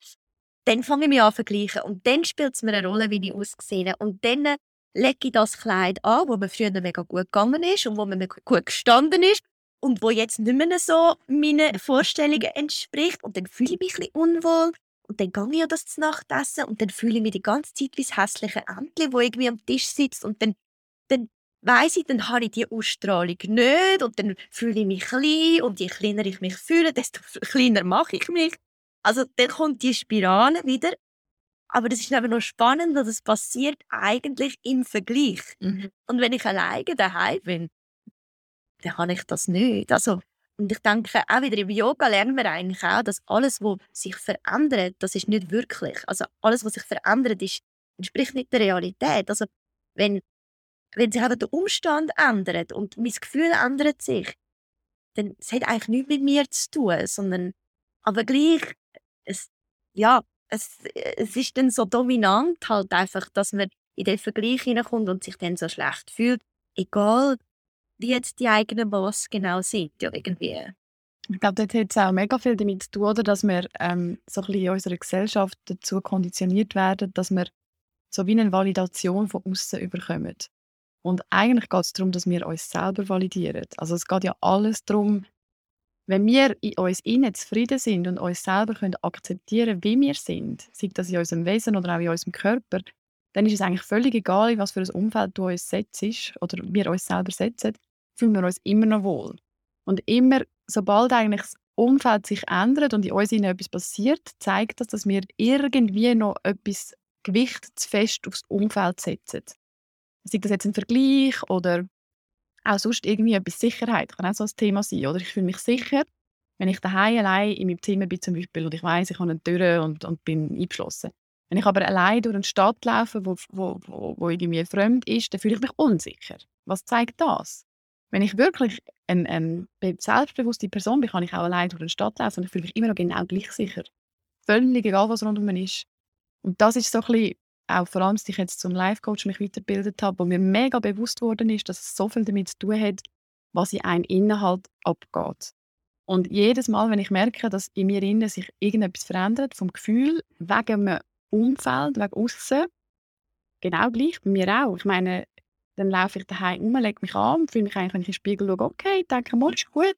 Dann fange ich mich an vergleichen und dann spielt es mir eine Rolle, wie ich aussehe. Und dann lege ich das Kleid an, wo mir früher mega gut gegangen ist und wo mir gut gestanden ist und wo jetzt nicht mehr so meinen Vorstellungen entspricht. Und dann fühle ich mich ein bisschen unwohl. Und dann gehe ich an das Nachtessen und dann fühle ich mich die ganze Zeit wie das hässliche Entchen, das irgendwie am Tisch sitzt. Und dann, dann weiss ich, dann habe ich die Ausstrahlung nicht und dann fühle ich mich klein und je kleiner ich mich fühle, desto kleiner mache ich mich. Also dann kommt die Spirale wieder. Aber das ist eben noch spannend, dass es passiert eigentlich im Vergleich. Mhm. Und wenn ich alleine daheim bin, dann habe ich das nicht. Also, und ich denke, auch wieder im Yoga lernen wir eigentlich auch, dass alles, was sich verändert, das ist nicht wirklich. Also alles, was sich verändert, ist, entspricht nicht der Realität. Also wenn, wenn sich eben der Umstand ändert und mein Gefühl ändert sich, dann es hat eigentlich nichts mit mir zu tun, sondern aber gleich, es, ja, es, es ist dann so dominant halt einfach, dass man in den Vergleich hineinkommt und sich dann so schlecht fühlt, egal wie jetzt die eigenen Boss genau sind, ja, irgendwie. Ich glaube, dort hat es auch mega viel damit zu tun, oder, dass wir ähm, so ein bisschen in unserer Gesellschaft dazu konditioniert werden, dass wir so wie eine Validation von außen überkommen. Und eigentlich geht es darum, dass wir uns selber validieren. Also es geht ja alles darum, wenn wir in uns innen zufrieden sind und uns selber können akzeptieren wie wir sind, sei das in unserem Wesen oder auch in unserem Körper, dann ist es eigentlich völlig egal, was für ein Umfeld du uns setzt oder wir uns selber setzen, fühlen wir uns immer noch wohl. Und immer, sobald eigentlich das Umfeld sich ändert und in uns etwas passiert, zeigt das, dass wir irgendwie noch etwas Gewicht zu fest aufs Umfeld setzen. Sei das jetzt ein Vergleich oder auch sonst irgendwie etwas Sicherheit kann auch so ein Thema sein. Oder ich fühle mich sicher, wenn ich daheim allein in meinem Zimmer bin zum Beispiel und ich weiß, ich habe eine Tür und, und bin eingeschlossen. Wenn ich aber allein durch eine Stadt laufe, wo, wo, wo, wo irgendwie fremd ist, dann fühle ich mich unsicher. Was zeigt das? Wenn ich wirklich eine, eine selbstbewusste Person bin, kann ich auch allein durch eine Stadt laufen und ich fühle mich immer noch genau gleich sicher. Völlig egal, was rundum ist. Und das ist so ein bisschen auch vor allem, als ich jetzt zum Life-Coach mich weitergebildet habe, wo mir mega bewusst worden ist, dass es so viel damit zu tun hat, was in einem Inhalt abgeht. Und jedes Mal, wenn ich merke, dass in mir innen sich irgendetwas verändert, vom Gefühl, wegen einem Umfeld, wegen außen, genau gleich bei mir auch. Ich meine, dann laufe ich daheim um, lege mich an, fühle mich eigentlich, wenn ich in den Spiegel schaue, okay, denke, mal, ist gut.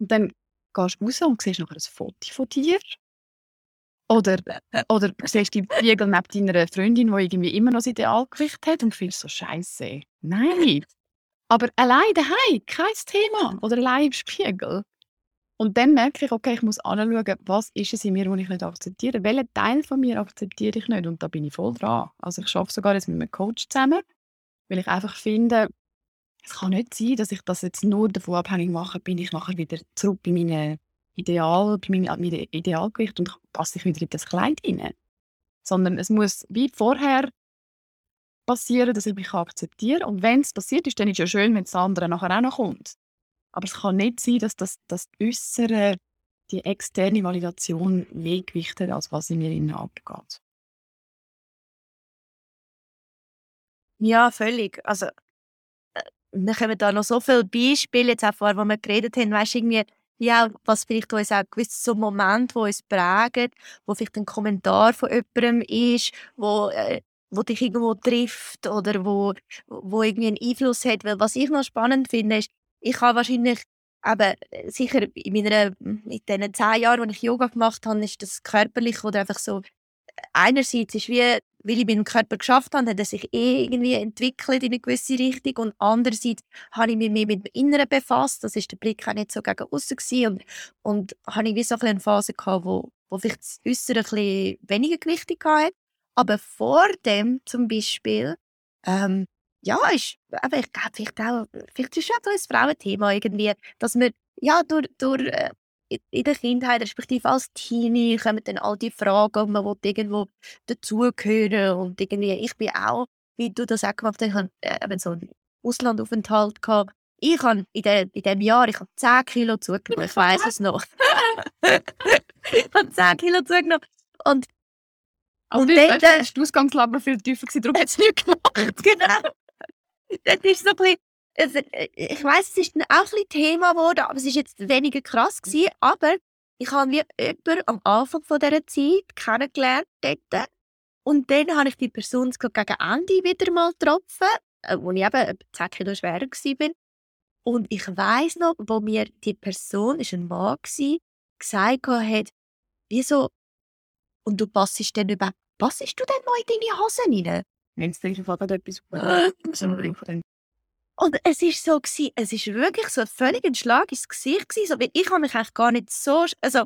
Und dann gehst du raus und siehst noch ein Foto von dir oder, oder siehst du die Spiegel neben deiner Freundin, die irgendwie immer noch das Idealgewicht hat und fühlst so Scheiße. Nein. Aber allein daheim, kein Thema. Oder allein im Spiegel. Und dann merke ich, okay, ich muss anschauen, was ist es in mir, was ich nicht akzeptiere. Welchen Teil von mir akzeptiere ich nicht? Und da bin ich voll dran. Also ich arbeite sogar jetzt mit einem Coach zusammen, weil ich einfach finde, es kann nicht sein, dass ich das jetzt nur davon abhängig mache, bin ich nachher wieder zurück bei meinen Ideal, bei meinem, meinem Idealgewicht und passe ich wieder in das Kleid rein. Sondern es muss wie vorher passieren, dass ich mich akzeptiere. Und wenn es passiert ist, dann ist es ja schön, wenn das andere nachher auch noch kommt. Aber es kann nicht sein, dass das, das Äußere, die externe Validation mehr Gewicht als was in mir innen abgeht. Ja, völlig. Also, äh, wir haben da noch so viele Beispiele, jetzt auch vorher, wo wir geredet haben, weißt, irgendwie ja, was vielleicht uns auch gewisse so Momente, wo uns prägen, wo vielleicht ein Kommentar von jemandem ist, wo, äh, wo dich irgendwo trifft oder wo, wo irgendwie einen Einfluss hat. Weil was ich noch spannend finde, ist, ich habe wahrscheinlich aber sicher in meiner in diesen zehn Jahren, als ich Yoga gemacht habe, ist das körperlich oder einfach so einerseits ist wie, weil ich meinen Körper geschafft habe, hat er sich eh irgendwie entwickelt in eine gewisse Richtung und andererseits habe ich mich mehr mit dem Inneren befasst, das ist der Blick auch nicht so gegen außen und, und habe ich wie so eine Phase gehabt, wo, wo vielleicht das Äußere ein bisschen weniger Gewichtung hatte, aber vor dem zum Beispiel, ähm, ja, ist, aber ich glaube, vielleicht auch, vielleicht ist es auch ein Frauenthema irgendwie, dass man ja, durch, durch äh, in der Kindheit, respektive als Teenie, kommen dann all die Fragen, ob man irgendwo dazugehören und irgendwie, ich bin auch, wie du das auch gemacht hast, ich hatte äh, so einen Auslandaufenthalt. Gehabt. Ich habe in, de, in diesem Jahr ich habe 10 Kilo zugenommen, ich weiß es noch. [LAUGHS] ich habe 10 Kilo zugenommen. Und, also und dann, dann ist die Ausgangslage viel tiefer gewesen, darum hat es nichts [LAUGHS] gemacht. genau. Das ist so ein bisschen, äh, ich weiß, es ist auch ein Thema geworden, aber es ist jetzt weniger krass gewesen. Aber ich habe wie jemanden am Anfang von dieser Zeit kennengelernt dort. Und dann habe ich die Person gegen Ende wieder mal getroffen, äh, wo ich eben 10 Kilo schwerer war. Und ich weiß noch, wo mir die Person, ist ein Mann war, gesagt hat, wieso, und du passest dann überhaupt, passest du denn noch in deine Hosen rein? Wenn es dir etwas [GASPS] Und es war so gewesen, es ist wirklich so ein völliger Schlag ins Gesicht gewesen, so, weil ich habe mich eigentlich gar nicht so, also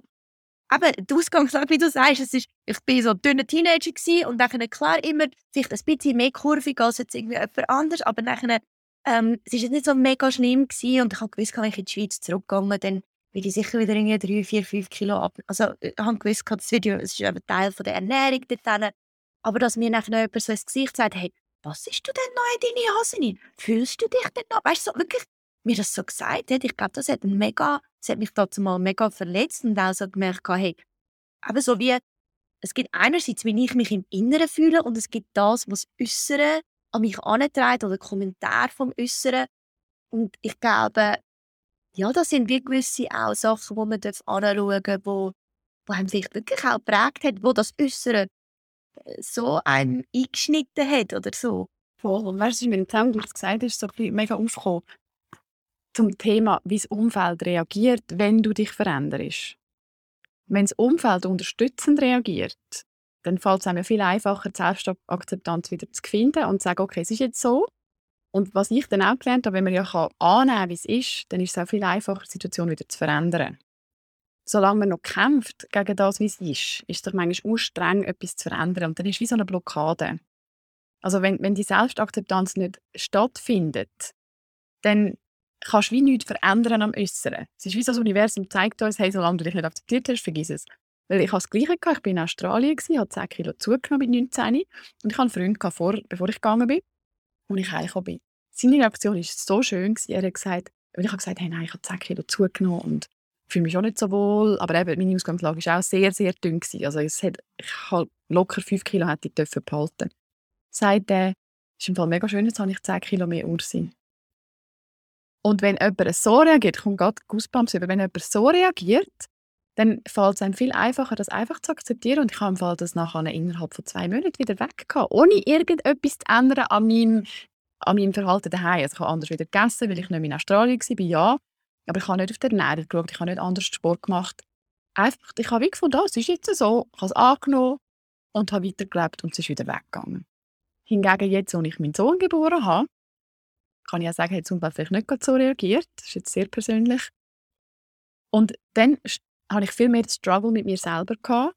eben die Ausgangslage, wie du sagst, es ist, ich bin so ein dünner Teenager gewesen und dann klar immer vielleicht ein bisschen mehr kurvig als jetzt irgendwie jemand anders, aber dann ähm, es ist nicht so mega schlimm gewesen und ich habe gewusst, wenn ich in die Schweiz zurückgegangen dann will ich sicher wieder irgendwie 3, 4, 5 Kilo ab. Also ich habe gewusst, das Video, es ist eben Teil von der Ernährung dort aber dass mir nachher jemand so ins Gesicht sagt, hey, was ist du denn noch in deine Hose rein? Fühlst du dich denn noch? Weißt du, so wirklich, mir das so gesagt hat, ich glaube, das hat, mega, das hat mich dazu mal mega verletzt und auch so gemerkt, hey, aber so wie, es gibt einerseits, wie ich mich im Inneren fühle und es gibt das, was Äußere an mich antreibt oder Kommentar vom Äußeren. Und ich glaube, ja, das sind wie gewisse auch Sachen, die man anschauen darf, wo, wo einem wirklich auch geprägt hat, wo das Äußere so einem eingeschnitten hat oder so. Voll. Weißt du, wie mir Zusammenhang gesagt ist, so ein bisschen mega aufgekommen. zum Thema, wie das Umfeld reagiert, wenn du dich veränderst. Wenn das Umfeld unterstützend reagiert, dann fällt es einem viel einfacher, die Selbstakzeptanz wieder zu finden und zu sagen, okay, es ist jetzt so. Und was ich dann auch gelernt habe, wenn man ja annehmen kann, wie es ist, dann ist es auch viel einfacher, die Situation wieder zu verändern. Solange man noch kämpft gegen das, wie es ist, ist es doch manchmal streng, etwas zu verändern. Und dann ist es wie so eine Blockade. Also wenn, wenn die Selbstakzeptanz nicht stattfindet, dann kannst du wie nichts verändern am Äußeren. Es ist wie so, das Universum zeigt uns, hey, solange du dich nicht akzeptiert hast, vergiss es. Weil ich habe das Gleiche gehabt. Ich war in Australien, habe 10 Kilo zugenommen mit 19 und ich hatte einen Freund, vor, bevor ich gegangen bin, und ich heimgekommen bin. Seine Reaktion war so schön. Er hat gesagt, weil ich habe gesagt, hey, nein, ich habe 10 Kilo zugenommen und fühle mich auch nicht so wohl. Aber eben, meine Ausgangslage war auch sehr, sehr dünn. Gewesen. Also es hat, ich habe locker 5 Kilo hätte ich behalten Sagt er, es ist im Fall mega schön, jetzt habe ich 10 Kilo mehr Ursinn. Und wenn jemand so reagiert, kommt gerade Goosebumps über, wenn jemand so reagiert, dann fällt es einem viel einfacher, das einfach zu akzeptieren. Und ich habe im Fall das nachher innerhalb von zwei Monaten wieder weg ohne irgendetwas zu ändern an meinem, an meinem Verhalten daheim. Also ich habe anders wieder gegessen, weil ich nicht mehr in Australien war, ja. Aber ich habe nicht auf der Ernährung geschaut, ich habe nicht anders Sport gemacht. Einfach, ich habe wie gefunden, es ist jetzt so, ich habe es angenommen und habe weitergelebt und es ist wieder weggegangen. Hingegen jetzt, als ich meinen Sohn geboren habe, kann ich auch sagen, hat zum Beispiel vielleicht nicht so reagiert. Das ist jetzt sehr persönlich. Und dann hatte ich viel mehr den Struggle mit mir selber gehabt,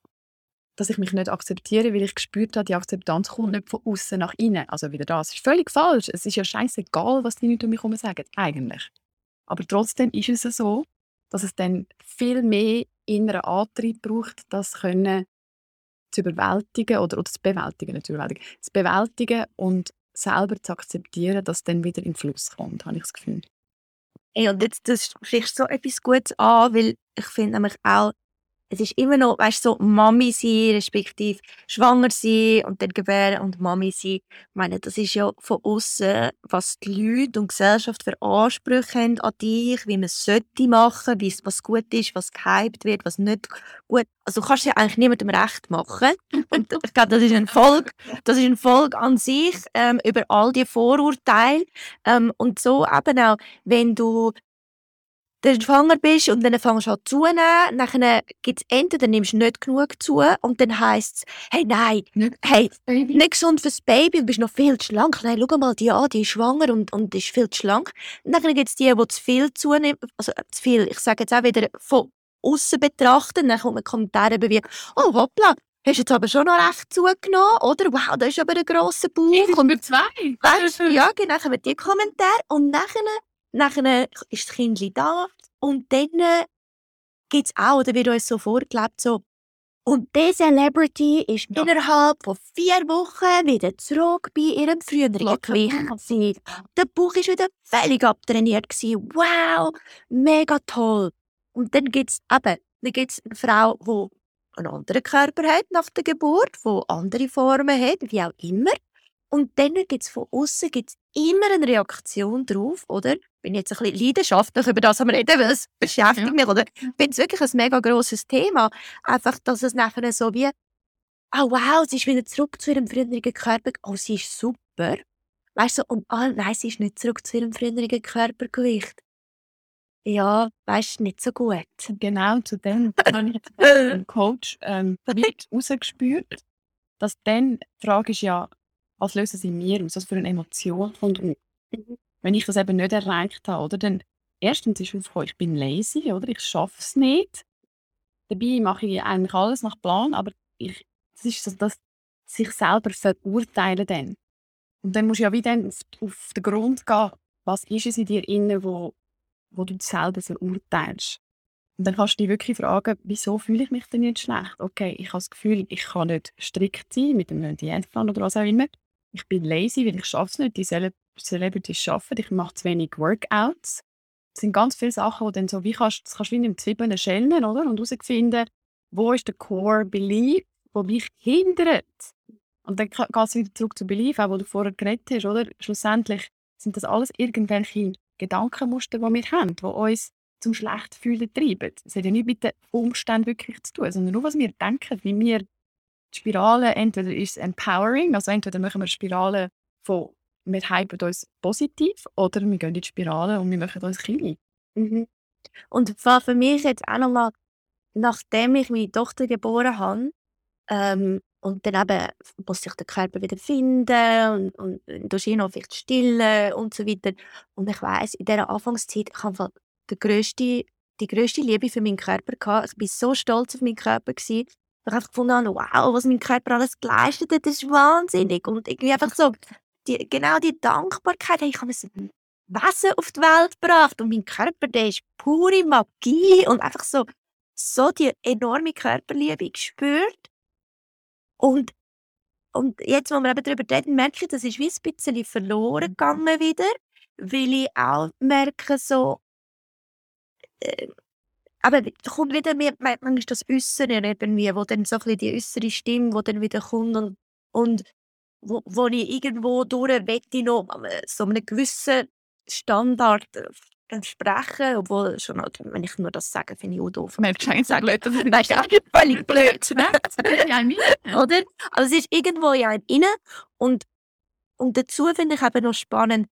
dass ich mich nicht akzeptiere, weil ich gespürt habe, die Akzeptanz kommt nicht von außen nach innen. Also wieder das ist völlig falsch. Es ist ja scheißegal, was die Leute um mich herum sagen, eigentlich. Aber trotzdem ist es so, dass es dann viel mehr inneren Antrieb braucht, das können zu überwältigen oder, oder zu bewältigen, nicht zu überwältigen, zu bewältigen und selber zu akzeptieren, dass es dann wieder in Fluss kommt, habe ich das Gefühl. Ey, und jetzt, das sprichst so etwas Gutes an, weil ich finde nämlich auch, es ist immer noch, weißt so Mami sein, respektive schwanger sein und dann gebären und Mami sein. Ich meine, das ist ja von außen, was die Leute und die Gesellschaft für Ansprüche haben an dich, wie man es sollte machen, wie was gut ist, was gehypt wird, was nicht gut. Also du kannst ja eigentlich niemandem recht machen. Und [LAUGHS] ich glaube, das ist ein Volk, das ist ein Volk an sich ähm, über all die Vorurteile ähm, und so eben auch, wenn du dann schwanger bist und dann fängst du an zunehmen, dann gibt es entweder nimmst du nicht genug zu und dann heisst es, hey nein, nicht, hey, nicht gesund fürs Baby, du bist noch viel zu schlank. Nein, schau mal die an, die ist schwanger und, und ist viel zu schlank. Und dann gibt es die, die zu viel zunehmen, also äh, zu viel, ich sage jetzt auch wieder von außen betrachten, dann kommt ein Kommentar wie, oh hoppla, hast jetzt aber schon noch recht zugenommen, oder? Wow, da ist aber ein grosser Bauch. Ich und zwei. Weißt, ja, genau, kommen die Kommentare und nachher Nachher ist das Kind da und dann äh, gibt es auch, oder wird uns so vorgelebt, so und diese Celebrity ist ja. innerhalb von vier Wochen wieder zurück bei ihrem früheren Gewicht. [LAUGHS] Der Bauch war wieder völlig abtrainiert. Wow, mega toll. Und dann gibt es eben dann gibt's eine Frau, die einen anderen Körper hat nach der Geburt, die andere Formen hat, wie auch immer. Und dann gibt es von außen immer eine Reaktion drauf, oder? bin jetzt ein bisschen leidenschaftlich über das am reden, weil es beschäftigt ja. mich, oder? Ich finde es wirklich ein mega grosses Thema. Einfach, dass es nachher so wie, oh wow, sie ist wieder zurück zu ihrem früheren Körper, oh, sie ist super. Weißt du, und oh, nein, sie ist nicht zurück zu ihrem früheren Körpergewicht. Ja, weißt du, nicht so gut. Genau, zu dem [LAUGHS] habe ich jetzt einen Coach ähm, [LAUGHS] rausgespürt, dass dann, die Frage ist ja, was lösen sie in mir aus, was für eine Emotion kommt auf. Mhm wenn ich das eben nicht erreicht habe, oder, dann erstens ist aufgekommen, ich bin lazy, oder, ich schaffe es nicht. Dabei mache ich eigentlich alles nach Plan, aber ich, das ist so, dass sich selber verurteilen dann. Und dann musst du ja wieder auf den Grund gehen, was ist es in dir inne, wo, wo du dich selber verurteilst. Und dann kannst du dich wirklich fragen, wieso fühle ich mich denn jetzt schlecht? Okay, ich habe das Gefühl, ich kann nicht strikt sein mit einem Diätplan oder was auch immer. Ich bin lazy, weil ich schaffe es nicht. Die Celebrities arbeiten, ich mache zu wenig Workouts. Es sind ganz viele Sachen, die dann so, wie kannst, das kannst du wie in Zwiebeln schälen, oder? Und herausfinden, wo ist der Core Belief, der mich hindert. Und dann geht es wieder zurück zu Belief, auch wo du vorher geredet hast, oder? Schlussendlich sind das alles irgendwelche Gedankenmuster, die wir haben, die uns zum Schlechtfühlen treiben. Es hat ja nicht mit den Umständen wirklich zu tun, sondern nur, was wir denken, wie wir die Spirale, entweder ist es empowering, also entweder machen wir Spirale von wir hypen uns positiv oder wir gehen in die Spirale und wir machen uns klein. Mhm. Und war für mich jetzt auch nochmal, nachdem ich meine Tochter geboren habe, ähm, und dann eben muss sich der Körper wieder finden und, und du ihn noch vielleicht stillen und so weiter. Und ich weiß in dieser Anfangszeit, ich habe die grösste, die grösste Liebe für meinen Körper gehabt. Ich war so stolz auf meinen Körper. Gewesen. Ich habe gefunden, wow, was mein Körper alles geleistet hat, das ist wahnsinnig. Und irgendwie einfach so, die, genau die Dankbarkeit, hey, ich habe ein Wesen auf die Welt gebracht und mein Körper, der ist pure Magie und einfach so, so die enorme Körperliebe gespürt. Und, und jetzt, wo wir eben darüber reden, merke ich, das ist wie ein bisschen verloren mhm. gegangen wieder, weil ich auch merke, so, äh, aber kommt wieder mehr, manchmal das Äußere irgendwie, wo dann so ein bisschen die äußere Stimme, wo dann wieder kommt und, und wo, wo ich irgendwo durch wette noch so einem gewissen Standard äh, entsprechen, obwohl schon, wenn ich nur das sage, finde ich auch doof. Merkst du eigentlich blöd, das ist völlig blöd, ne? Oder? Also es ist irgendwo ja innen und, und dazu finde ich eben noch spannend,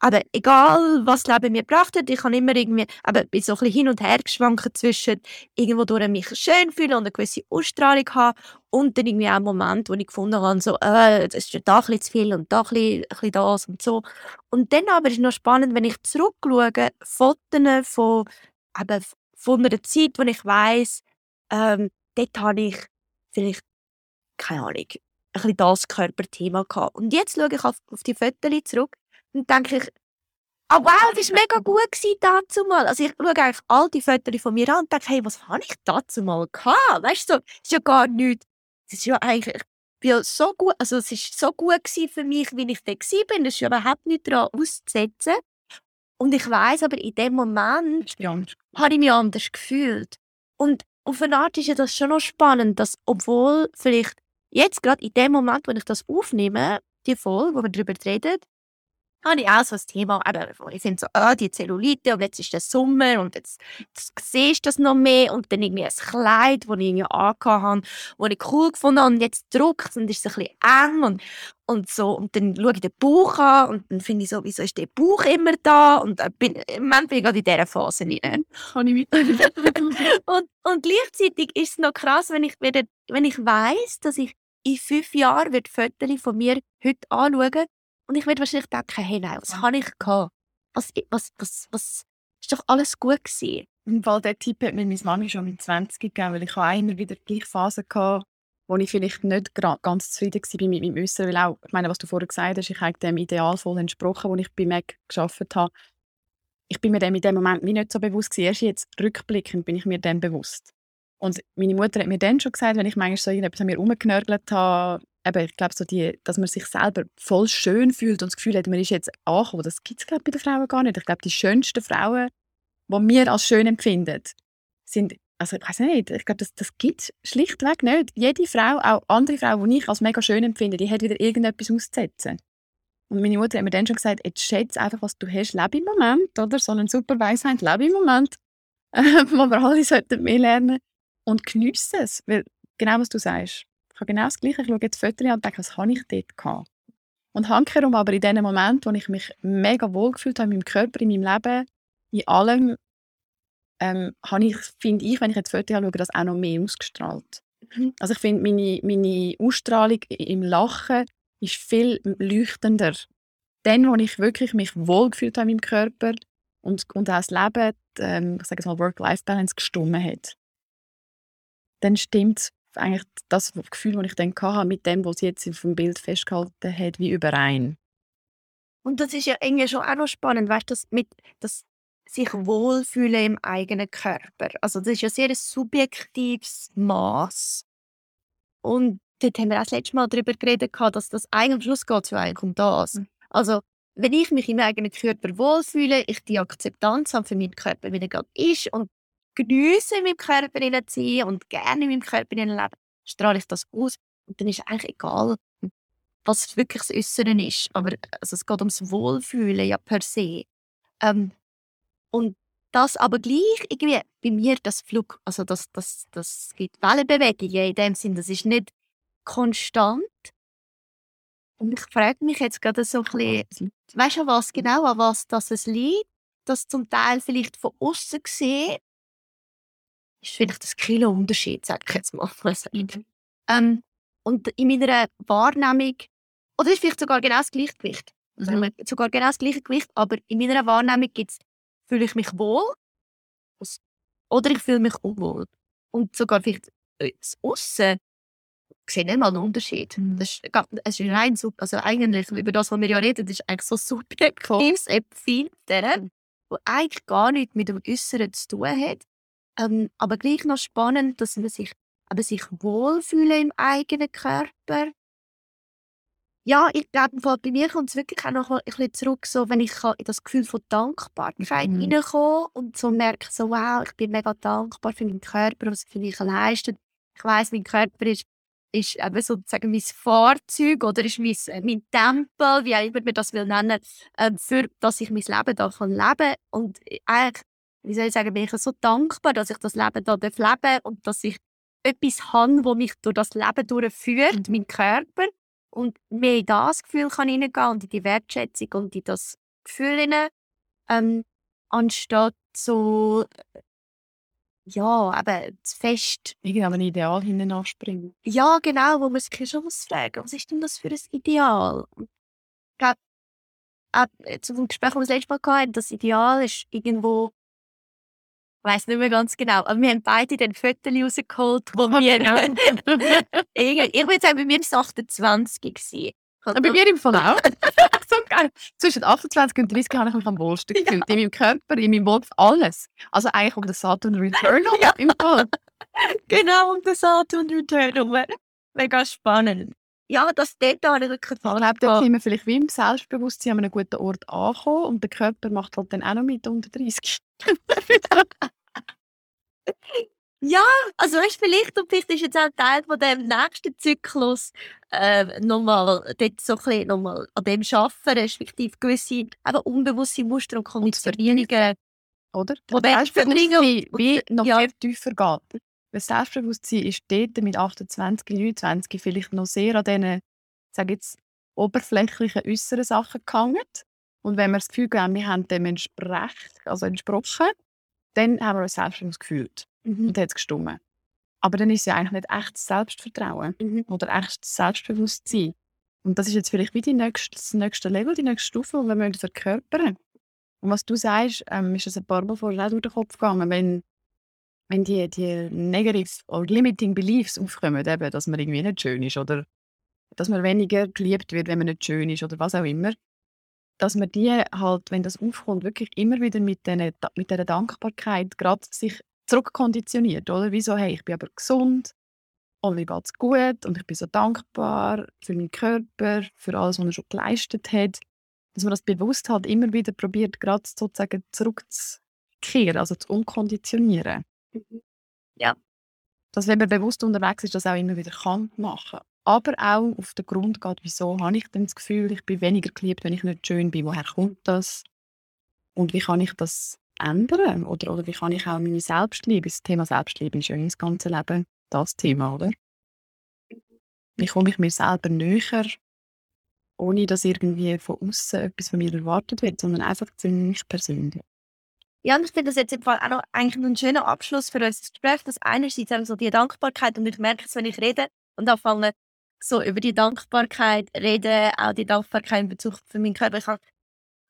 aber egal, was das Leben mir gebracht hat, ich habe immer irgendwie, aber bin so ein bisschen hin und her geschwankt zwischen irgendwo durch mich schön fühlen und eine gewisse Ausstrahlung haben und dann irgendwie auch einen Moment, wo ich gefunden habe, so, äh, das ist da ein bisschen zu viel und da ein bisschen, ein bisschen das und so. Und dann aber ist es noch spannend, wenn ich zurückschaue, Fotos von, eben von einer Zeit, wo ich weiss, ähm, dort habe ich vielleicht, keine Ahnung, ein bisschen das Körperthema gehabt. Und jetzt schaue ich auf, auf die Fotos zurück dann denke ich, oh wow, das war mega gut dazu mal. Also ich schaue eigentlich all die Fotos von mir an und denke, hey, was habe ich dazu mal gehabt? Weißt du, so, ist ja gar nichts. Es ist ja eigentlich, ich bin so gut, also es ist so gut für mich, wie ich da war. Es ist ja überhaupt nicht daran auszusetzen. Und ich weiß aber in dem Moment habe ich mich anders gefühlt. Und auf eine Art ist ja das schon noch spannend, dass obwohl vielleicht jetzt gerade in dem Moment, wo ich das aufnehme, die Folge, wo wir darüber reden, habe ich auch so ein Thema, eben, ich finde so, ah, die Zellulite und jetzt ist der Sommer und jetzt, jetzt siehst du das noch mehr und dann irgendwie ein Kleid, das ich irgendwie angehabt habe, das ich cool gefunden habe und jetzt drückt es und ist es ein bisschen eng und, und so und dann schaue ich den Bauch an und dann finde ich so, wieso ist der Bauch immer da und bin, im Moment bin ich gerade in dieser Phase rein. Kann ich [LAUGHS] und, und gleichzeitig ist es noch krass, wenn ich, wenn ich weiss, dass ich in fünf Jahren wird Fotos von mir heute anschauen und ich werde wahrscheinlich denken, hey nein, was habe ich gehabt? Was, was, was, was, ist doch alles gut gewesen. Im Fall der Tipp hat mir meine Mami schon mit 20 gegeben, weil ich auch immer wieder die gleiche Phase hatte, wo ich vielleicht nicht ganz zufrieden war mit meinem Äußeren, weil auch, ich meine, was du vorher gesagt hast, ich habe dem Ideal voll entsprochen, wo ich bei Mac gearbeitet habe. Ich bin mir dem in dem Moment nicht so bewusst gewesen. Erst jetzt rückblickend bin ich mir dem bewusst. Und meine Mutter hat mir dann schon gesagt, wenn ich manchmal so irgendetwas an mir rumgenörgelt habe, eben, ich glaube, so die, dass man sich selber voll schön fühlt und das Gefühl hat, man ist jetzt angekommen, das gibt es bei den Frauen gar nicht. Ich glaube, die schönsten Frauen, die wir als schön empfinden, sind, also ich weiß nicht, ich glaube, das, das gibt es schlichtweg nicht. Jede Frau, auch andere Frau, die ich als mega schön empfinde, die hat wieder irgendetwas auszusetzen. Und meine Mutter hat mir dann schon gesagt, jetzt schätze einfach, was du hast, lebe im Moment, oder? So eine super Weisheit, lebe im Moment. [LAUGHS] wo wir alle sollten mehr lernen. Und geniesse es, weil genau was du sagst ich habe genau das Gleiche. Ich schaue jetzt Fotos an und denke, was habe ich dort gehabt? Und hankerum aber in dem Moment, wo ich mich mega wohl gefühlt habe in meinem Körper, in meinem Leben, in allem, ähm, habe ich, finde ich, wenn ich jetzt Fotos anschaue, das auch noch mehr ausgestrahlt. Mhm. Also ich finde, meine, meine Ausstrahlung im Lachen ist viel leuchtender. Dann, wo ich wirklich mich wohl gefühlt habe in meinem Körper und, und auch das Leben, ähm, ich sage es mal, Work-Life-Balance gestimmt hat, dann stimmt eigentlich das Gefühl, das ich dann hatte, mit dem, was sie jetzt auf dem Bild festgehalten hat, wie überein. Und das ist ja irgendwie schon auch noch spannend, weißt du, das mit das sich wohlfühlen im eigenen Körper. Also das ist ja sehr ein subjektives Maß. Und dort haben wir auch das letzte Mal darüber geredet, dass das eigentlich am Schluss geht ja eigentlich um das. Mhm. Also wenn ich mich im eigenen Körper wohlfühle, ich die Akzeptanz habe für meinen Körper, wie er gerade ist und geniesse, in meinem Körper zu sein und gerne in meinem Körper leben, strahle ich das aus. Und dann ist es eigentlich egal, was wirklich das Äußere ist. Aber also, es geht ums Wohlfühlen ja per se. Ähm, und das aber gleich irgendwie bei mir das Flug, also das, das, das gibt Wellenbewegungen in dem Sinn, das ist nicht konstant. Und ich frage mich jetzt gerade so ein bisschen, weißt du was genau, an was das es liegt? Dass zum Teil vielleicht von außen gesehen ist vielleicht das Kilo Unterschied, sage ich jetzt mal. Ähm, und in meiner Wahrnehmung, oder ist vielleicht sogar genau das Gleichgewicht. Mhm. Sogar genau das gleiche Gewicht, aber in meiner Wahrnehmung gibt's, fühle ich mich wohl oder ich fühle mich unwohl. Und sogar vielleicht äh, das Aussen sehe nicht mal einen Unterschied. Mhm. Das, ist, es ist rein so, also eigentlich über das, was wir ja reden, das ist eigentlich so [LAUGHS] subjektives Empfinden, wo eigentlich gar nichts mit dem Äußeren zu tun hat. Ähm, aber gleich noch spannend, dass man sich, aber sich wohlfühlen im eigenen Körper. Ja, ich glaube, bei mir kommt es wirklich auch noch ein bisschen zurück, so, wenn ich in das Gefühl von Dankbarkeit mhm. reinkomme und so merke, so, wow, ich bin mega dankbar für meinen Körper, was er für mich leistet. Ich weiß, mein Körper ist ist eben sozusagen mein Fahrzeug oder ist mein, äh, mein Tempel, wie auch immer man das will nennen, äh, für dass ich mein Leben da kann leben und eigentlich, wie soll ich sagen, bin ich so dankbar, dass ich das Leben da leben darf und dass ich etwas habe, wo mich durch das Leben durchführt, mhm. mein Körper und mehr in das Gefühl kann hineingehen und in die Wertschätzung und in das Gefühl hinein, ähm, anstatt so ja, eben zu fest. Irgendwie ein Ideal hinten anspringen. Ja, genau, wo man sich schon muss fragen, was ist denn das für ein Ideal? Ich glaube, äh, zum Gespräch, das wir das letzte Mal hatten, das Ideal ist irgendwo, weiß nicht mehr ganz genau, aber wir haben beide den Fotos rausgeholt, wo wir, [LAUGHS] ich würde sagen, bei mir war es 28 gewesen. Und bei mir im Fall auch. [LAUGHS] [LAUGHS] so geil. Zwischen 28 und 30 habe ich mich am wohlsten gefühlt. Ja. In meinem Körper, in meinem Wolf, alles. Also eigentlich um den Saturn Return ja. im Fall. genau, um den Saturn Return Mega spannend. Ja, das dort habe ich wirklich Ich glaube, da sind wir vielleicht wie im Selbstbewusstsein an einem guten Ort angekommen und der Körper macht halt dann auch noch mit unter 30. [LAUGHS] Ja, also weißt, vielleicht und vielleicht ist jetzt auch Teil von dem nächsten Zyklus äh, nochmal dort so ein nochmal an dem arbeiten, respektive gewisse eben unbewusste Muster und Konditionierungen. Oder? Wo Selbstbewusstsein wie noch ja. viel tiefer geht. Weil Selbstbewusstsein ist dort mit 28, 29 vielleicht noch sehr an diesen, sage jetzt, oberflächlichen äußeren Sachen gehangen. Und wenn wir das Gefühl haben, wir haben dem entsprechen, also entsprochen, dann haben wir uns selbstbewusst gefühlt. Mhm. Und hat es gestummen. Aber dann ist es ja eigentlich nicht echtes Selbstvertrauen mhm. oder echtes Selbstbewusstsein. Und das ist jetzt vielleicht wie die nächste, das nächste Level, die nächste Stufe, die wir verkörpern Und was du sagst, ähm, ist das ein paar Mal vorher auch durch den Kopf gegangen, wenn, wenn die, die negative oder limiting beliefs aufkommen, eben, dass man irgendwie nicht schön ist oder dass man weniger geliebt wird, wenn man nicht schön ist oder was auch immer, dass man die halt, wenn das aufkommt, wirklich immer wieder mit, den, mit dieser Dankbarkeit gerade sich zurückkonditioniert, oder? Wie so, hey, ich bin aber gesund und mir geht es gut und ich bin so dankbar für meinen Körper, für alles, was er schon geleistet hat. Dass man das bewusst halt immer wieder probiert, gerade sozusagen zurückzukehren, also zu umkonditionieren. Mhm. Ja. Dass, wenn man bewusst unterwegs ist, das auch immer wieder kann machen aber auch auf den Grund geht, wieso habe ich denn das Gefühl, ich bin weniger geliebt, wenn ich nicht schön bin. Woher kommt das? Und wie kann ich das ändern? Oder, oder wie kann ich auch meine Selbstliebe, das Thema Selbstliebe ist ja das ganze Leben das Thema, oder? Wie komme ich mir selber näher, ohne dass irgendwie von außen etwas von mir erwartet wird, sondern einfach für mich persönlich. Ja, und ich finde das jetzt im Fall auch noch eigentlich ein schöner Abschluss für unser Gespräch, dass einerseits eben so die Dankbarkeit und ich merke es, wenn ich rede und anfange so über die Dankbarkeit reden, auch die Dankbarkeit in Bezug auf meinen Körper. Ich habe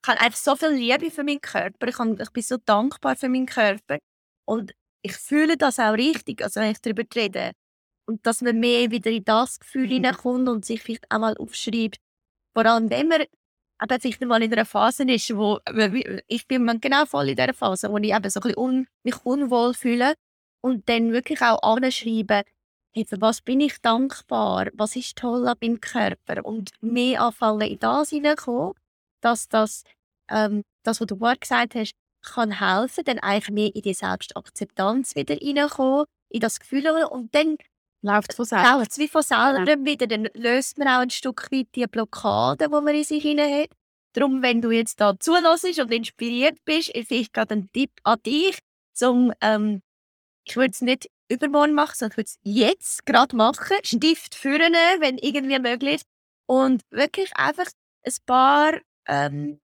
ich habe einfach so viel Liebe für meinen Körper. Ich, habe, ich bin so dankbar für meinen Körper. Und ich fühle das auch richtig, also wenn ich darüber rede. Und dass man mehr wieder in das Gefühl mhm. hineinkommt und sich vielleicht auch mal aufschreibt. Vor allem, wenn man eben vielleicht mal in einer Phase ist, wo ich bin genau voll in dieser Phase, wo ich eben so ein bisschen un, mich unwohl fühle. Und dann wirklich auch anschreiben, hey, für was bin ich dankbar, was ist toll an meinem Körper. Und mehr anfangen in das hineinkommen dass das, ähm, das, was du vorhin gesagt hast, kann helfen, dann eigentlich mehr in die Selbstakzeptanz wieder reinkommen, in das Gefühl und dann läuft es von selber. Läuft wie von selber ja. wieder. Dann löst man auch ein Stück weit die Blockade, die man in sich hinein hat. Darum, wenn du jetzt da zulässt und inspiriert bist, ist vielleicht gerade ein Tipp an dich, zum, ähm, ich würde es nicht übermorgen machen, sondern ich würde es jetzt gerade machen. Stift führen, wenn irgendwie möglich Und wirklich einfach ein paar ähm,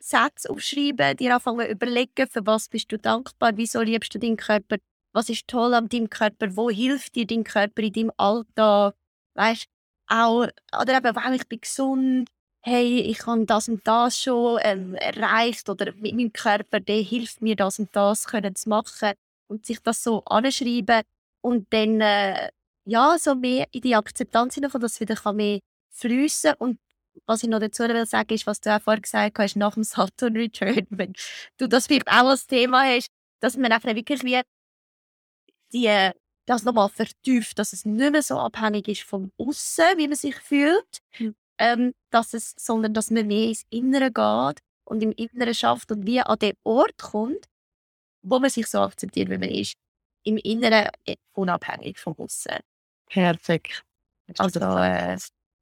Sätze aufschreiben, dir anfangen überlegen, für was bist du dankbar, wieso liebst du deinen Körper, was ist toll an deinem Körper, wo hilft dir dein Körper in deinem Alltag, weißt auch, oder eben, wow, ich bin gesund, hey, ich habe das und das schon ähm, erreicht oder mit meinem Körper, der hilft mir das und das können zu machen und sich das so anschreiben und dann äh, ja, so mehr in die Akzeptanz hineinkommen, dass es wieder kann mehr fließen und was ich noch dazu will sagen, ist, was du auch vorhin gesagt hast, nach dem Saturn Return, [LAUGHS] wenn du das vielleicht auch als Thema hast, dass man einfach wirklich wie die, das nochmal vertieft, dass es nicht mehr so abhängig ist vom Aussen, wie man sich fühlt, mhm. ähm, dass es, sondern dass man mehr ins Innere geht und im Inneren schafft und wie an den Ort kommt, wo man sich so akzeptiert, wie man ist. Im Inneren äh, unabhängig vom Aussen. Perfekt. Also, äh,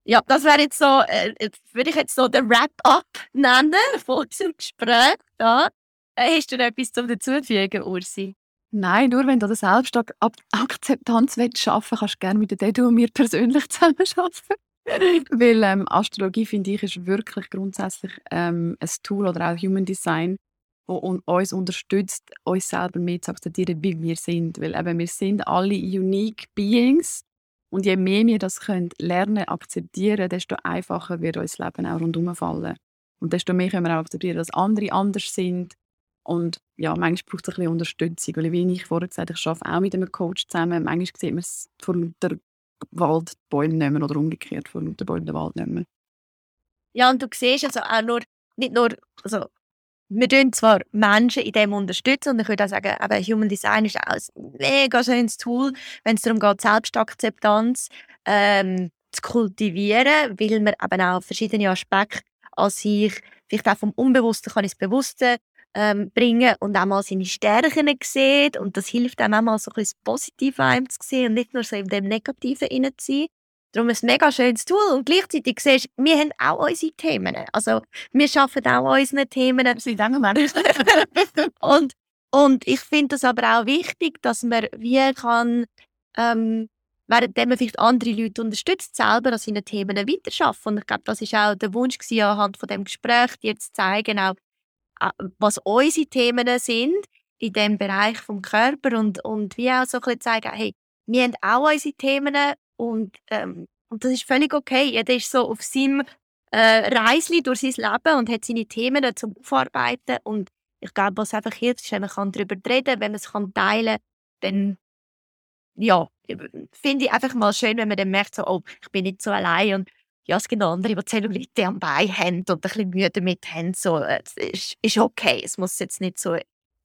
ja, das wäre jetzt so, äh, würde ich jetzt so den Wrap-up nennen [LAUGHS] von unserem Gespräch. Da. Äh, hast du noch etwas zum dazufügen, Ursi? Nein, nur wenn du eine Selbstakzeptanz schaffen willst, kannst du gerne mit der und mir persönlich [LAUGHS] zusammen arbeiten. Weil ähm, Astrologie, finde ich, ist wirklich grundsätzlich ähm, ein Tool oder auch Human Design, das uns unterstützt, uns selber mehr zu akzeptieren, wie wir sind. Weil eben, wir sind alle unique Beings und je mehr wir das können lernen, akzeptieren, desto einfacher wird unser Leben auch rundherum fallen. Und desto mehr können wir auch akzeptieren, dass andere anders sind. Und ja, manchmal braucht es ein bisschen Unterstützung. Weil, wie ich vorher gesagt habe, ich arbeite auch mit einem Coach zusammen. Manchmal sieht man es vor lauter Wald die Bäume mehr oder umgekehrt, vor lauter Bäume den Wald mehr. Ja, und du siehst also auch nur, nicht nur, also wir tun zwar Menschen in dem unterstützen und ich würde auch sagen, aber Human Design ist auch ein mega schönes Tool, wenn es darum geht, Selbstakzeptanz ähm, zu kultivieren, weil man eben auch verschiedene Aspekte an sich, vielleicht auch vom Unbewussten kann ins Bewusste ähm, bringen und auch mal seine Stärken sieht und das hilft einem auch mal so ein bisschen das Positive einem zu sehen und nicht nur so in dem Negativen zu sein. Darum ist es ein mega schönes Tool und gleichzeitig siehst du, wir haben auch unsere Themen. Also wir arbeiten auch an unseren Themen. Sie danken [LAUGHS] und, und ich finde es aber auch wichtig, dass man wie kann, ähm, während man vielleicht andere Leute unterstützt, selber an seinen Themen weiterarbeiten. Und ich glaube, das war auch der Wunsch gewesen, anhand von dem Gespräch, dir zu zeigen, auch, was unsere Themen sind in dem Bereich vom Körper und, und wie auch so ein bisschen zeigen, hey, wir haben auch unsere Themen und, ähm, und das ist völlig okay. Jeder ist so auf seinem äh, Reisli durch sein Leben und hat seine Themen zum Aufarbeiten. Und ich glaube, was einfach hilft, ist, wenn man darüber reden kann, wenn man es teilen kann, dann ja, finde ich einfach mal schön, wenn man dann merkt, so, oh, ich bin nicht so allein und ja, es gibt andere, die Zellulite am Bein haben und ein bisschen Mühe damit haben. So, es ist, ist okay. Es muss jetzt nicht so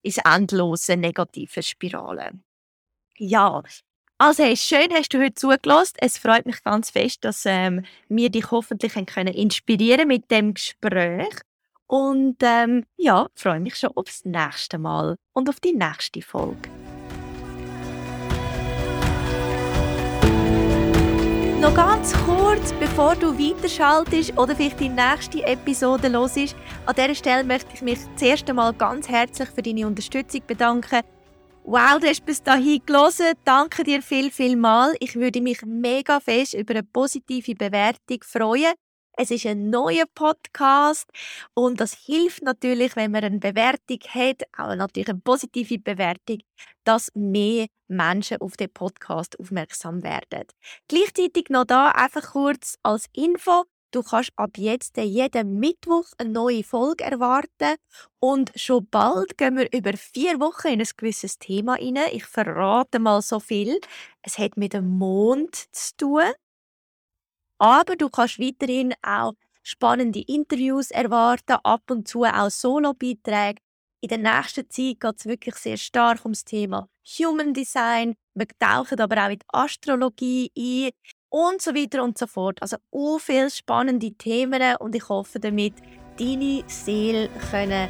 ins endlose negative Spirale. Ja, also hey, schön hast du heute zugelassen. Es freut mich ganz fest, dass ähm, wir dich hoffentlich können inspirieren mit dem Gespräch. Und ähm, ja, freue mich schon aufs nächste Mal und auf die nächste Folge. Noch ganz kurz, bevor du weiterschaltest oder vielleicht die nächste Episode los ist, an dieser Stelle möchte ich mich das erste Mal ganz herzlich für deine Unterstützung bedanken. Wow, du hast bis dahin gelesen. Danke dir viel, viel mal. Ich würde mich mega fest über eine positive Bewertung freuen. Es ist ein neuer Podcast und das hilft natürlich, wenn man eine Bewertung hat, auch natürlich eine positive Bewertung, dass mehr Menschen auf den Podcast aufmerksam werden. Gleichzeitig noch da einfach kurz als Info. Du kannst ab jetzt jeden Mittwoch eine neue Folge erwarten und schon bald gehen wir über vier Wochen in ein gewisses Thema rein. Ich verrate mal so viel. Es hat mit dem Mond zu tun. Aber du kannst weiterhin auch spannende Interviews erwarten, ab und zu auch Solo-Beiträge. In der nächsten Zeit geht es wirklich sehr stark ums Thema Human Design. Wir tauchen aber auch in die Astrologie ein und so weiter und so fort. Also so viele spannende Themen und ich hoffe damit, deine Seele können.